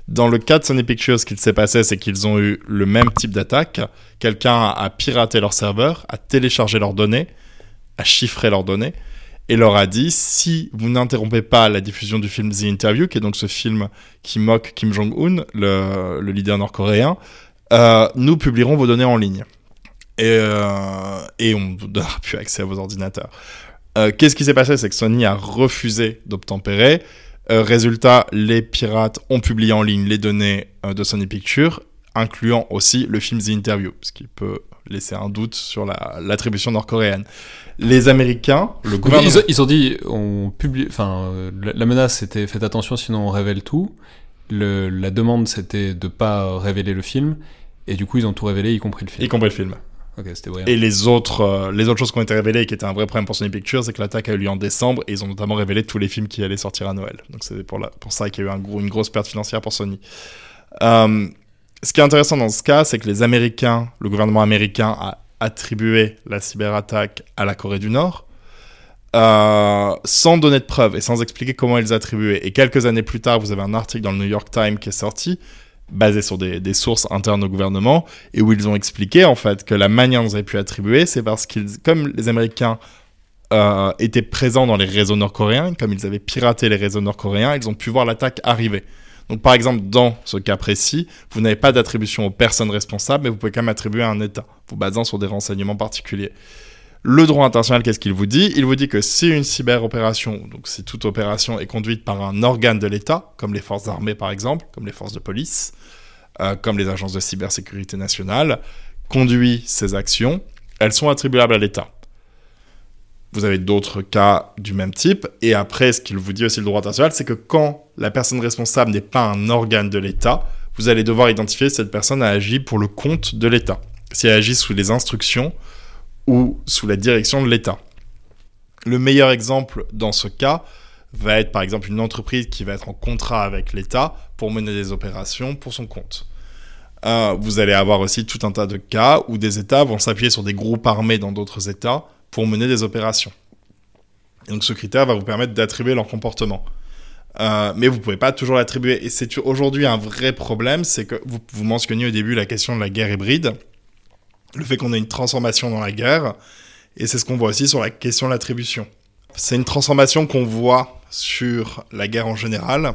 Dans le cas de Sony Pictures, ce qu'il s'est passé, c'est qu'ils ont eu le même type d'attaque. Quelqu'un a piraté leur serveur, a téléchargé leurs données, a chiffré leurs données, et leur a dit si vous n'interrompez pas la diffusion du film The Interview, qui est donc ce film qui moque Kim Jong-un, le, leader nord-coréen, euh, nous publierons vos données en ligne. Et, euh, et on vous donnera plus accès à vos ordinateurs. Euh, qu'est-ce qui s'est passé? C'est que Sony a refusé d'obtempérer. Euh, résultat, les pirates ont publié en ligne les données euh, de Sony Pictures, incluant aussi le film The Interview, ce qui peut laisser un doute sur l'attribution nord-coréenne. Les Américains, le gouvernement... Ils, ont dit, on publie, enfin, la, menace c'était faites attention sinon on révèle tout. Le, la demande c'était de pas révéler le film, et du coup ils ont tout révélé, y compris le film. Y compris le film. Et les autres, euh, les autres choses qui ont été révélées et qui étaient un vrai problème pour Sony Pictures, c'est que l'attaque a eu lieu en décembre et ils ont notamment révélé tous les films qui allaient sortir à Noël. Donc c'est pour, ça qu'il y a eu une grosse perte financière pour Sony. Euh, ce qui est intéressant dans ce cas, c'est que les Américains, le gouvernement américain a attribué la cyberattaque à la Corée du Nord. Euh, sans donner de preuves et sans expliquer comment ils attribuaient. Et quelques années plus tard, vous avez un article dans le New York Times qui est sorti basé sur des, sources internes au gouvernement et où ils ont expliqué en fait que la manière dont ils avaient pu attribuer, c'est parce qu'ils, comme les Américains euh, étaient présents dans les réseaux nord-coréens, comme ils avaient piraté les réseaux nord-coréens, ils ont pu voir l'attaque arriver. Donc par exemple, dans ce cas précis, vous n'avez pas d'attribution aux personnes responsables, mais vous pouvez quand même attribuer à un État, vous basant sur des renseignements particuliers. Le droit international, qu'est-ce qu'il vous dit? Il vous dit que si une cyberopération, donc si toute opération est conduite par un organe de l'État, comme les forces armées par exemple, comme les forces de police, euh, comme les agences de cybersécurité nationale, conduit ces actions, elles sont attribuables à l'État. Vous avez d'autres cas du même type. Et après, ce qu'il vous dit aussi le droit international, c'est que quand la personne responsable n'est pas un organe de l'État, vous allez devoir identifier si cette personne a agi pour le compte de l'État. Si elle agit sous les instructions ou sous la direction de l'État. Le meilleur exemple dans ce cas va être par exemple une entreprise qui va être en contrat avec l'État pour mener des opérations pour son compte. Euh, vous allez avoir aussi tout un tas de cas où des États vont s'appuyer sur des groupes armés dans d'autres États pour mener des opérations. Donc ce critère va vous permettre d'attribuer leur comportement. Euh, mais vous ne pouvez pas toujours l'attribuer. Et c'est aujourd'hui un vrai problème, c'est que vous, vous mentionniez au début la question de la guerre hybride le fait qu'on ait une transformation dans la guerre, et c'est ce qu'on voit aussi sur la question de l'attribution. C'est une transformation qu'on voit sur la guerre en général,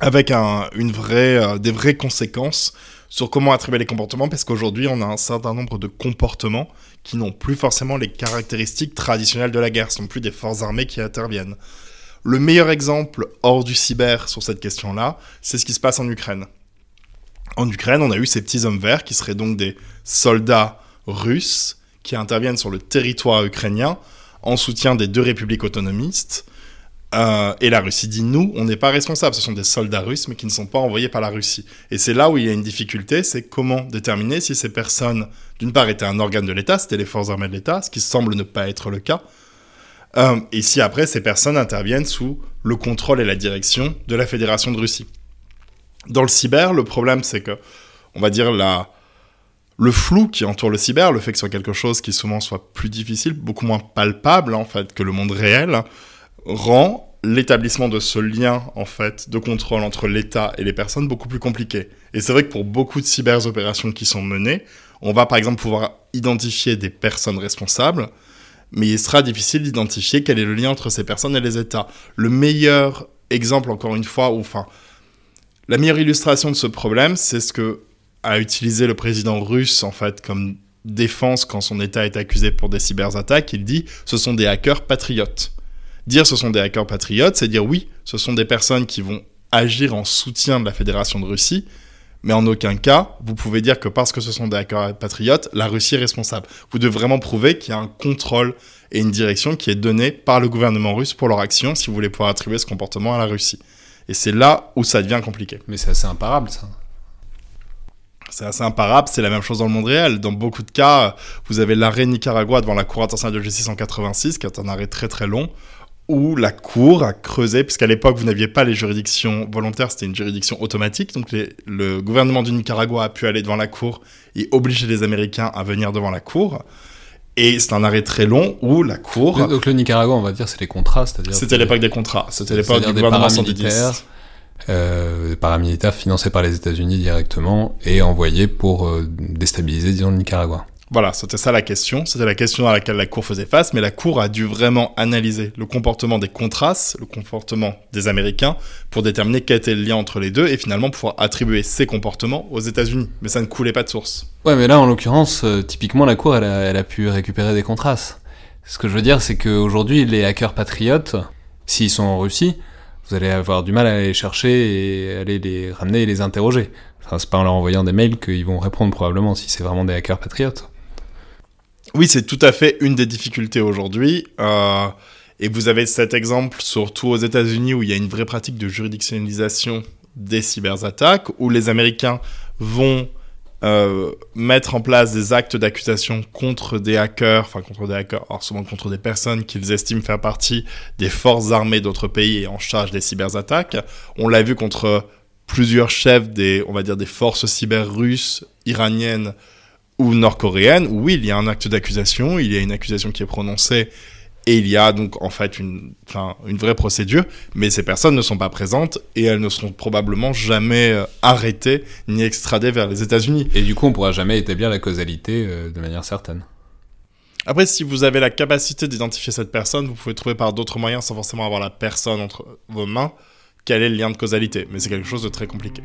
avec une vraie, euh, des vraies conséquences sur comment attribuer les comportements, parce qu'aujourd'hui, on a un certain nombre de comportements qui n'ont plus forcément les caractéristiques traditionnelles de la guerre, ce sont plus des forces armées qui interviennent. Le meilleur exemple hors du cyber sur cette question-là, c'est ce qui se passe en Ukraine. En Ukraine, on a eu ces petits hommes verts qui seraient donc des soldats russes qui interviennent sur le territoire ukrainien en soutien des deux républiques autonomistes. Euh, et la Russie dit nous, on n'est pas responsable. Ce sont des soldats russes, mais qui ne sont pas envoyés par la Russie. Et c'est là où il y a une difficulté, c'est comment déterminer si ces personnes, d'une part, étaient un organe de l'État, c'était les forces armées de l'État, ce qui semble ne pas être le cas. Euh, et si après, ces personnes interviennent sous le contrôle et la direction de la Fédération de Russie. Dans le cyber, le problème, c'est que, on va dire, la, le flou qui entoure le cyber, le fait que ce soit quelque chose qui souvent soit plus difficile, beaucoup moins palpable, en fait, que le monde réel, rend l'établissement de ce lien, en fait, de contrôle entre l'État et les personnes beaucoup plus compliqué. Et c'est vrai que pour beaucoup de cyber-opérations qui sont menées, on va par exemple pouvoir identifier des personnes responsables, mais il sera difficile d'identifier quel est le lien entre ces personnes et les États. Le meilleur exemple, encore une fois, ou enfin, la meilleure illustration de ce problème, c'est ce que a utilisé le président russe en fait comme défense quand son État est accusé pour des cyberattaques. Il dit ce sont des hackers patriotes. Dire ce sont des hackers patriotes, c'est dire oui, ce sont des personnes qui vont agir en soutien de la Fédération de Russie, Mais en aucun cas, vous pouvez dire que parce que ce sont des hackers patriotes, la Russie est responsable. Vous devez vraiment prouver qu'il y a un contrôle et une direction qui est donnée par le gouvernement russe pour leur action si vous voulez pouvoir attribuer ce comportement à la Russie. Et c'est là où ça devient compliqué. Mais c'est assez imparable, ça. C'est assez imparable, c'est la même chose dans le monde réel. Dans beaucoup de cas, vous avez l'arrêt Nicaragua devant la Cour internationale de justice en 86, qui est un arrêt très très long, où la Cour a creusé, puisqu'à l'époque vous n'aviez pas les juridictions volontaires, c'était une juridiction automatique, donc le gouvernement du Nicaragua a pu aller devant la Cour et obliger les Américains à venir devant la Cour. Et c'est un arrêt très long où la Cour... Donc le Nicaragua, on va dire, c'est les contrats, c'est-à-dire... C'était l'époque des contrats, c'était l'époque du gouvernement paramilitaire, euh, paramilitaires financés par les États-Unis directement et envoyés pour euh, déstabiliser, disons, le Nicaragua. Voilà, c'était ça la question. C'était la question à laquelle la Cour faisait face, mais la Cour a dû vraiment analyser le comportement des Contras, le comportement des Américains, pour déterminer quel était le lien entre les deux et finalement pouvoir attribuer ces comportements aux États-Unis. Mais ça ne coulait pas de source. Ouais, mais là, en l'occurrence, euh, typiquement, la Cour, elle a, pu récupérer des Contras. Ce que je veux dire, c'est qu'aujourd'hui, les hackers patriotes, s'ils sont en Russie, vous allez avoir du mal à les chercher et aller les ramener et les interroger. Enfin, c'est pas en leur envoyant des mails qu'ils vont répondre probablement si c'est vraiment des hackers patriotes. Oui, c'est tout à fait une des difficultés aujourd'hui. Euh, et vous avez cet exemple, surtout aux États-Unis, où il y a une vraie pratique de juridictionnalisation des cyberattaques, où les Américains vont euh, mettre en place des actes d'accusation contre des hackers, enfin contre des hackers, alors souvent contre des personnes qu'ils estiment faire partie des forces armées d'autres pays et en charge des cyberattaques. On l'a vu contre plusieurs chefs des, on va dire, des forces cyber russes, iraniennes, ou nord-coréenne, où oui, il y a un acte d'accusation, il y a une accusation qui est prononcée, et il y a donc en fait une, enfin, une vraie procédure, mais ces personnes ne sont pas présentes et elles ne seront probablement jamais euh, arrêtées ni extradées vers les États-Unis. Et du coup, on pourra jamais établir la causalité euh, de manière certaine. Après, si vous avez la capacité d'identifier cette personne, vous pouvez trouver par d'autres moyens, sans forcément avoir la personne entre vos mains, quel est le lien de causalité. Mais c'est quelque chose de très compliqué.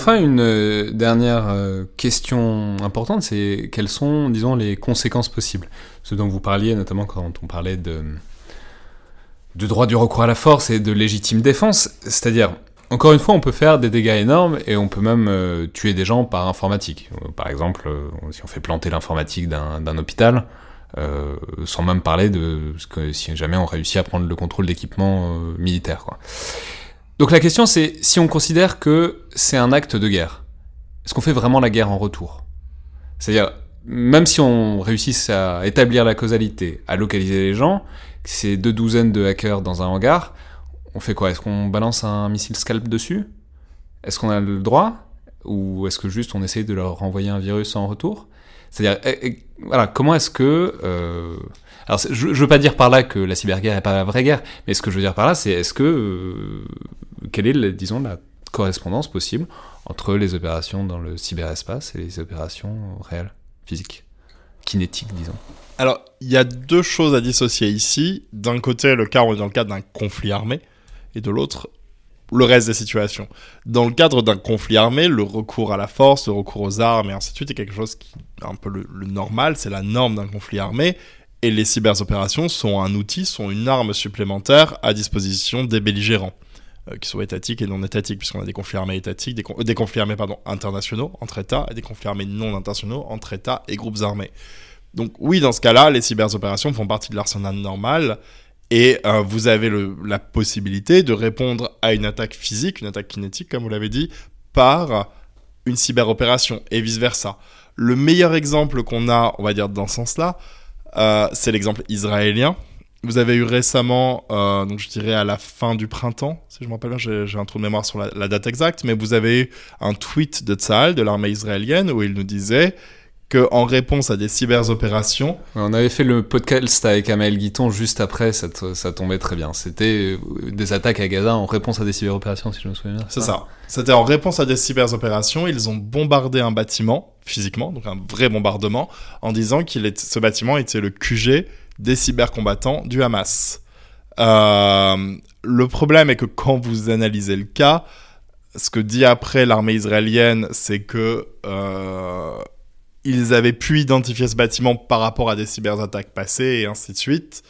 Enfin, une euh, dernière euh, question importante, c'est quelles sont, disons, les conséquences possibles Ce dont vous parliez, notamment quand on parlait de, droit du recours à la force et de légitime défense. C'est-à-dire, encore une fois, on peut faire des dégâts énormes et on peut même euh, tuer des gens par informatique. Par exemple, si on fait planter l'informatique d'un hôpital, sans même parler de si jamais on réussit à prendre le contrôle d'équipements militaires. Donc la question c'est si on considère que c'est un acte de guerre, est-ce qu'on fait vraiment la guerre en retour? C'est-à-dire, même si on réussit à établir la causalité, à localiser les gens, c'est deux douzaines de hackers dans un hangar, on fait quoi? Est-ce qu'on balance un missile scalp dessus? Est-ce qu'on a le droit? Ou est-ce que juste on essaye de leur renvoyer un virus en retour? C'est-à-dire, eh, eh, comment est-ce que... Euh, alors, je, ne veux pas dire par là que la cyberguerre n'est pas la vraie guerre, mais ce que je veux dire par là, c'est est-ce que, euh, quelle est, disons, la correspondance possible entre les opérations dans le cyberespace et les opérations réelles, physiques, kinétiques, disons? Alors, il y a deux choses à dissocier ici. D'un côté, le cas, on est dans le cadre d'un conflit armé, et de l'autre, le reste des situations. Dans le cadre d'un conflit armé, le recours à la force, le recours aux armes et ainsi de suite est quelque chose qui est un peu le normal, c'est la norme d'un conflit armé. Et les cyberopérations sont un outil, sont une arme supplémentaire à disposition des belligérants, euh, qui soient étatiques et non étatiques, puisqu'on a des conflits armés étatiques, des, des conflits armés pardon, internationaux entre États et des conflits armés non internationaux entre États et groupes armés. Donc oui, dans ce cas-là, les cyberopérations font partie de l'arsenal normal et euh, vous avez la possibilité de répondre à une attaque physique, une attaque kinétique, comme vous l'avez dit, par une cyberopération et vice-versa. Le meilleur exemple qu'on a, on va dire, dans ce sens-là, euh, c'est l'exemple israélien. Vous avez eu récemment, euh, donc je dirais à la fin du printemps, si je me rappelle bien, j'ai un trou de mémoire sur la, date exacte, mais vous avez eu un tweet de Tzal, de l'armée israélienne, où il nous disait qu'en réponse à des cyberopérations... On avait fait le podcast avec Amel Guiton juste après, ça, ça tombait très bien. C'était euh, des attaques à Gaza en réponse à des cyberopérations, si je me souviens bien. C'est ça. C'était en réponse à des cyberopérations, ils ont bombardé un bâtiment, physiquement, donc un vrai bombardement, en disant que ce bâtiment était le QG des cybercombattants du Hamas. Euh, le problème est que quand vous analysez le cas, ce que dit après l'armée israélienne, c'est que euh, ils avaient pu identifier ce bâtiment par rapport à des cyberattaques passées et ainsi de suite.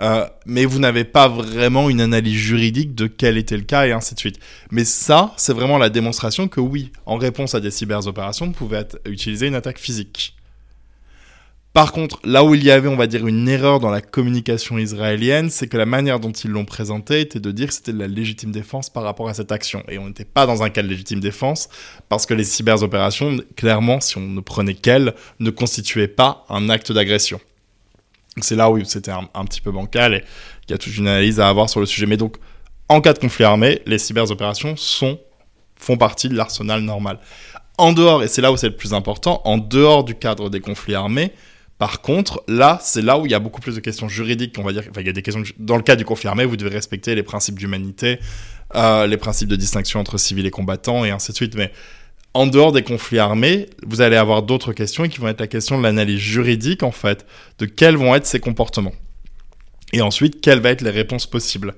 Euh, mais vous n'avez pas vraiment une analyse juridique de quel était le cas et ainsi de suite. Mais ça, c'est vraiment la démonstration que oui, en réponse à des cyberopérations, vous pouvez utiliser une attaque physique. Par contre, là où il y avait, on va dire, une erreur dans la communication israélienne, c'est que la manière dont ils l'ont présenté était de dire que c'était de la légitime défense par rapport à cette action. Et on n'était pas dans un cas de légitime défense, parce que les cyberopérations, clairement, si on ne prenait qu'elles, ne constituaient pas un acte d'agression. C'est là où c'était un, petit peu bancal et il y a toute une analyse à avoir sur le sujet. Mais donc, en cas de conflit armé, les cyberopérations sont, font partie de l'arsenal normal. En dehors, et c'est là où c'est le plus important, en dehors du cadre des conflits armés, par contre, là, c'est là où il y a beaucoup plus de questions juridiques. On va dire, enfin, il y a des questions dans le cas du conflit armé, vous devez respecter les principes d'humanité, euh, les principes de distinction entre civils et combattants, et ainsi de suite. Mais en dehors des conflits armés, vous allez avoir d'autres questions qui vont être la question de l'analyse juridique, en fait, de quels vont être ces comportements. Et ensuite, quelles vont être les réponses possibles.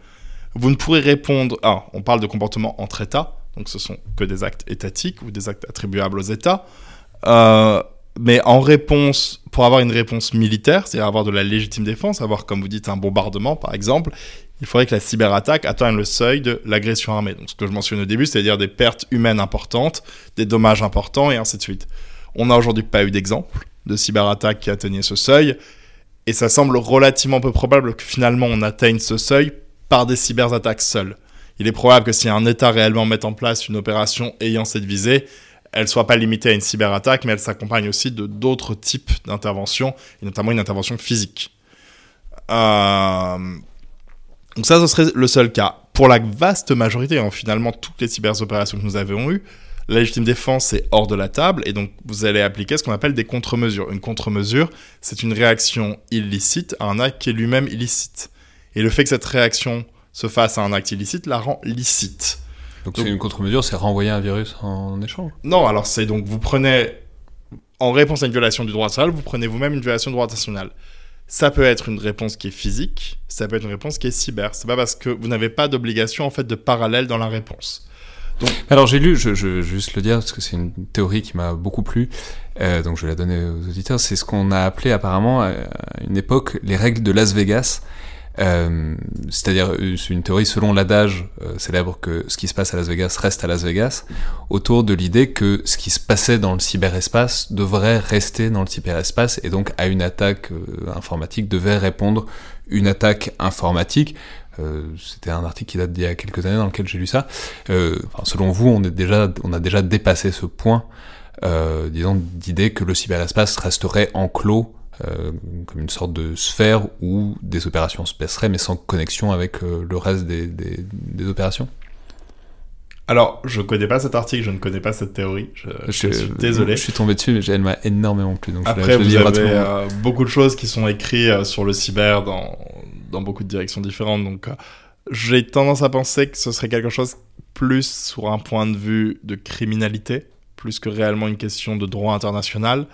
Vous ne pourrez répondre. Ah, on parle de comportements entre États, donc ce sont que des actes étatiques ou des actes attribuables aux États. Euh, mais en réponse, pour avoir une réponse militaire, c'est-à-dire avoir de la légitime défense, avoir, comme vous dites, un bombardement, par exemple, il faudrait que la cyberattaque atteigne le seuil de l'agression armée. Donc, ce que je mentionne au début, c'est-à-dire des pertes humaines importantes, des dommages importants, et ainsi de suite. On n'a aujourd'hui pas eu d'exemple de cyberattaque qui atteignait ce seuil, et ça semble relativement peu probable que finalement on atteigne ce seuil par des cyberattaques seules. Il est probable que si un État réellement met en place une opération ayant cette visée, elle soit pas limitée à une cyberattaque, mais elle s'accompagne aussi de d'autres types d'interventions, et notamment une intervention physique. Euh, donc ça, ce serait le seul cas. Pour la vaste majorité, hein, finalement, toutes les cyberopérations que nous avons eues, la légitime défense est hors de la table, et donc vous allez appliquer ce qu'on appelle des contre-mesures. Une contre-mesure, c'est une réaction illicite à un acte qui est lui-même illicite. Et le fait que cette réaction se fasse à un acte illicite la rend licite. Donc, c'est une contre-mesure, c'est renvoyer un virus en échange Non, alors c'est donc vous prenez, en réponse à une violation du droit national, vous prenez vous-même une violation du droit national. Ça peut être une réponse qui est physique, ça peut être une réponse qui est cyber. C'est pas parce que vous n'avez pas d'obligation en fait de parallèle dans la réponse. Donc... Alors j'ai lu, je, je, vais juste le dire parce que c'est une théorie qui m'a beaucoup plu, euh, donc je vais la donner aux auditeurs. C'est ce qu'on a appelé apparemment à une époque les règles de Las Vegas. Euh, c'est-à-dire euh, c'est une théorie selon l'adage euh, célèbre que ce qui se passe à Las Vegas reste à Las Vegas, autour de l'idée que ce qui se passait dans le cyberespace devrait rester dans le cyberespace et donc à une attaque informatique devait répondre une attaque informatique. C'était un article qui date d'il y a quelques années dans lequel j'ai lu ça. Selon vous, on, est déjà, on a déjà dépassé ce point, disons, d'idée que le cyberespace resterait enclos euh, comme une sorte de sphère où des opérations se passeraient, mais sans connexion avec euh, le reste des, des, opérations alors, je ne connais pas cet article, je ne connais pas cette théorie. Je, suis désolé. Je suis tombé dessus, mais elle m'a énormément plu. Donc Après, vous avez euh, beaucoup de choses qui sont écrites sur le cyber dans, dans beaucoup de directions différentes. Donc, j'ai tendance à penser que ce serait quelque chose plus sur un point de vue de criminalité, plus que réellement une question de droit international.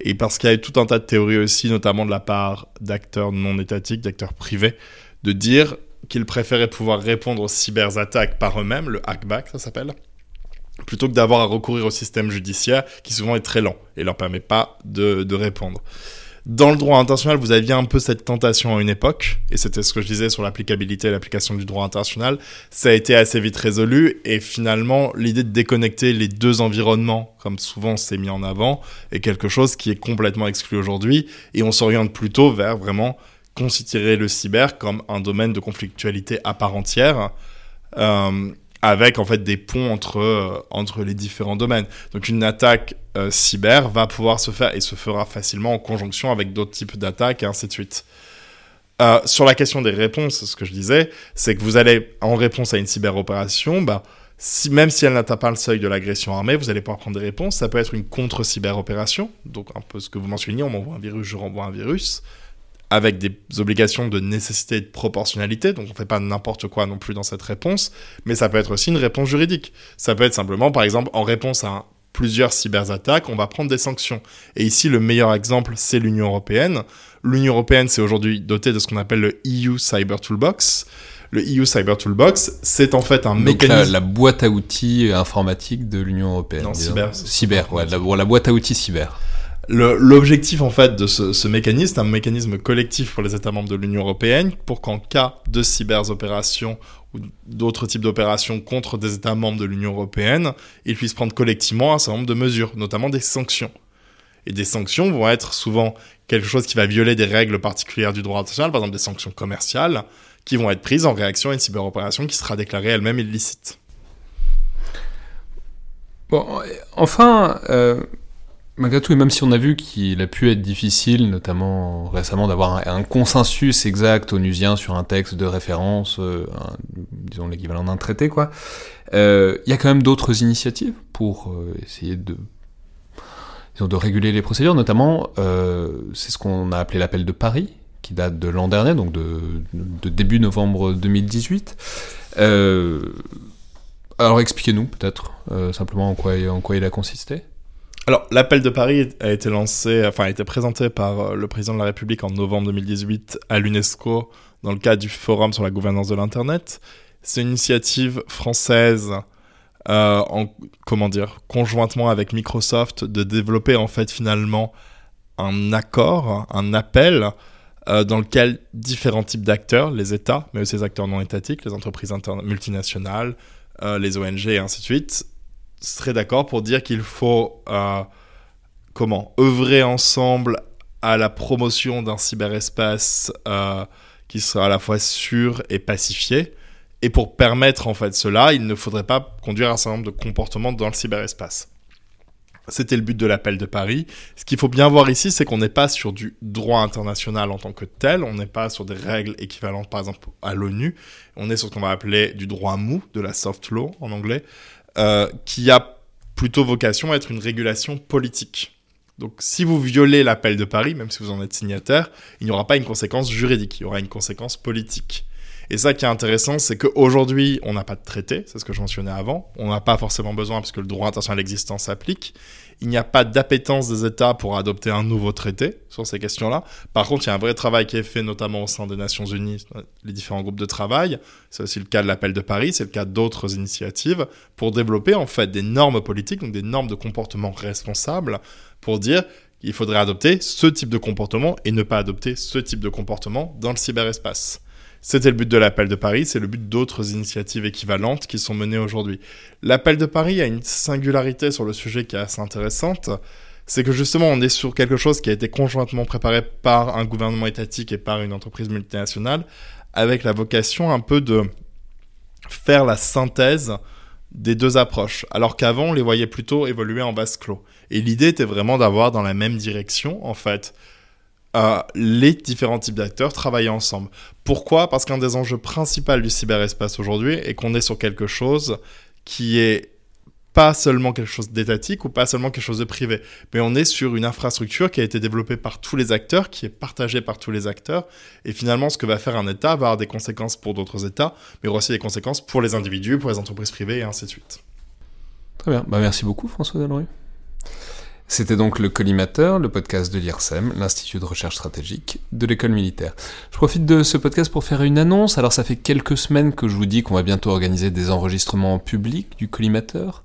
Et parce qu'il y a eu tout un tas de théories aussi, notamment de la part d'acteurs non étatiques, d'acteurs privés, de dire qu'ils préféraient pouvoir répondre aux cyberattaques par eux-mêmes, le hackback ça s'appelle, plutôt que d'avoir à recourir au système judiciaire qui souvent est très lent et leur permet pas de répondre. Dans le droit international, vous aviez un peu cette tentation à une époque, et c'était ce que je disais sur l'applicabilité et l'application du droit international. Ça a été assez vite résolu, et finalement, l'idée de déconnecter les deux environnements, comme souvent c'est mis en avant, est quelque chose qui est complètement exclu aujourd'hui, et on s'oriente plutôt vers vraiment considérer le cyber comme un domaine de conflictualité à part entière. Euh, avec en fait des ponts entre, euh, entre les différents domaines. Donc une attaque euh, cyber va pouvoir se faire et se fera facilement en conjonction avec d'autres types d'attaques et ainsi de suite. Euh, sur la question des réponses, ce que je disais, c'est que vous allez, en réponse à une cyberopération, bah, si, même si elle n'atteint pas le seuil de l'agression armée, vous allez pouvoir prendre des réponses. Ça peut être une contre-cyber-opération, donc un peu ce que vous mentionniez, on m'envoie un virus, je renvoie un virus, avec des obligations de nécessité et de proportionnalité, donc on ne fait pas n'importe quoi non plus dans cette réponse, mais ça peut être aussi une réponse juridique. Ça peut être simplement, par exemple, en réponse à plusieurs cyberattaques, on va prendre des sanctions. Et ici, le meilleur exemple, c'est l'Union européenne. L'Union européenne, c'est aujourd'hui doté de ce qu'on appelle le EU Cyber Toolbox, le EU Cyber Toolbox, c'est en fait un mécanisme. La, boîte à outils informatique de l'Union européenne. Non, cyber. Cyber, ouais, la, boîte à outils cyber. L'objectif en fait de ce, mécanisme, c'est un mécanisme collectif pour les États membres de l'Union européenne pour qu'en cas de cyberopérations ou d'autres types d'opérations contre des États membres de l'Union européenne, ils puissent prendre collectivement un certain nombre de mesures, notamment des sanctions. Et des sanctions vont être souvent quelque chose qui va violer des règles particulières du droit international, par exemple des sanctions commerciales, qui vont être prises en réaction à une cyberopération qui sera déclarée elle-même illicite. Bon, enfin, euh, malgré tout, et même si on a vu qu'il a pu être difficile, notamment récemment, d'avoir un, consensus exact onusien sur un texte de référence, euh, disons l'équivalent d'un traité, quoi, euh, il y a quand même d'autres initiatives pour essayer de de réguler les procédures, notamment, c'est ce qu'on a appelé l'appel de Paris, qui date de l'an dernier, donc de, début novembre 2018. Euh, alors expliquez-nous peut-être euh, simplement en quoi il a consisté. Alors, l'appel de Paris a été lancé, enfin, a été présenté par euh, le président de la République en novembre 2018 à l'UNESCO dans le cadre du Forum sur la gouvernance de l'Internet. C'est une initiative française, en, comment dire, conjointement avec Microsoft, de développer en fait finalement un accord, un appel euh, dans lequel différents types d'acteurs, les États, mais aussi les acteurs non étatiques, les entreprises multinationales, euh, les ONG et ainsi de suite, seraient d'accord pour dire qu'il faut euh, comment œuvrer ensemble à la promotion d'un cyberespace qui sera à la fois sûr et pacifié. Et pour permettre en fait cela, il ne faudrait pas conduire un certain nombre de comportements dans le cyberespace. C'était le but de l'appel de Paris. Ce qu'il faut bien voir ici, c'est qu'on n'est pas sur du droit international en tant que tel, on n'est pas sur des règles équivalentes par exemple à l'ONU, on est sur ce qu'on va appeler du droit mou, de la soft law en anglais, euh, qui a plutôt vocation à être une régulation politique. Donc si vous violez l'appel de Paris, même si vous en êtes signataire, il n'y aura pas une conséquence juridique, il y aura une conséquence politique. Et ça qui est intéressant, c'est qu'aujourd'hui, on n'a pas de traité, c'est ce que je mentionnais avant. On n'a pas forcément besoin puisque le droit international existant s'applique. Il n'y a pas d'appétence des États pour adopter un nouveau traité sur ces questions-là. Par contre, il y a un vrai travail qui est fait notamment au sein des Nations Unies, les différents groupes de travail. C'est aussi le cas de l'appel de Paris, c'est le cas d'autres initiatives pour développer en fait des normes politiques, donc des normes de comportement responsables pour dire qu'il faudrait adopter ce type de comportement et ne pas adopter ce type de comportement dans le cyberespace. C'était le but de l'appel de Paris, c'est le but d'autres initiatives équivalentes qui sont menées aujourd'hui. L'appel de Paris a une singularité sur le sujet qui est assez intéressante, c'est que justement on est sur quelque chose qui a été conjointement préparé par un gouvernement étatique et par une entreprise multinationale, avec la vocation un peu de faire la synthèse des deux approches, alors qu'avant on les voyait plutôt évoluer en vase clos. Et l'idée était vraiment d'avoir dans la même direction, en fait, les différents types d'acteurs travailler ensemble. Pourquoi? Parce qu'un des enjeux principaux du cyberespace aujourd'hui est qu'on est sur quelque chose qui est pas seulement quelque chose d'étatique ou pas seulement quelque chose de privé, mais on est sur une infrastructure qui a été développée par tous les acteurs, qui est partagée par tous les acteurs, et finalement ce que va faire un État va avoir des conséquences pour d'autres États, mais aussi des conséquences pour les individus, pour les entreprises privées, et ainsi de suite. Très bien, bah, merci beaucoup François Delorue. C'était donc le Collimateur, le podcast de l'IRSEM, l'Institut de recherche stratégique de l'école militaire. Je profite de ce podcast pour faire une annonce. Alors ça fait quelques semaines que je vous dis qu'on va bientôt organiser des enregistrements publics du Collimateur.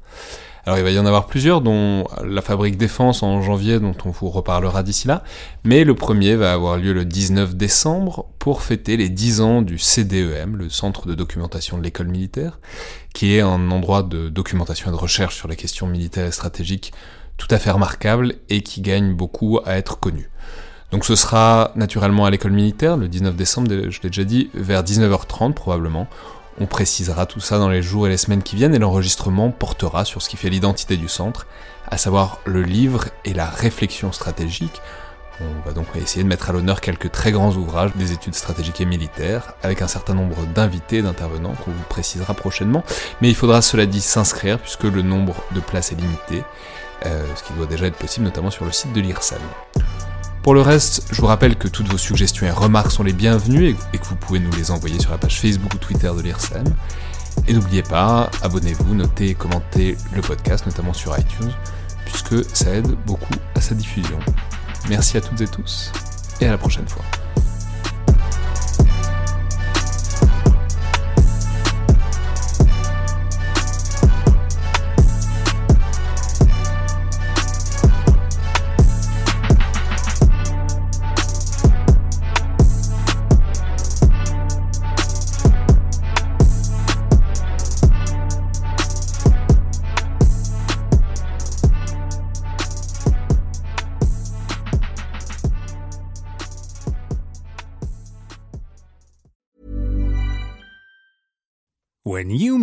Alors il va y en avoir plusieurs, dont la Fabrique Défense en janvier, dont on vous reparlera d'ici là. Mais le premier va avoir lieu le 19 décembre pour fêter les 10 ans du CDEM, le Centre de documentation de l'école militaire, qui est un endroit de documentation et de recherche sur les questions militaires et stratégiques tout à fait remarquable et qui gagne beaucoup à être connu. Donc ce sera naturellement à l'école militaire, le 19 décembre, je l'ai déjà dit, vers 19h30 probablement. On précisera tout ça dans les jours et les semaines qui viennent et l'enregistrement portera sur ce qui fait l'identité du centre, à savoir le livre et la réflexion stratégique, On va donc essayer de mettre à l'honneur quelques très grands ouvrages des études stratégiques et militaires, avec un certain nombre d'invités et d'intervenants qu'on vous précisera prochainement. Mais il faudra, cela dit, s'inscrire, puisque le nombre de places est limité, euh, ce qui doit déjà être possible notamment sur le site de l'IRSEM. Pour le reste, je vous rappelle que toutes vos suggestions et remarques sont les bienvenues et que vous pouvez nous les envoyer sur la page Facebook ou Twitter de l'IRSEM. Et n'oubliez pas, abonnez-vous, notez et commentez le podcast, notamment sur iTunes, puisque ça aide beaucoup à sa diffusion. Merci à toutes et tous, et à la prochaine fois.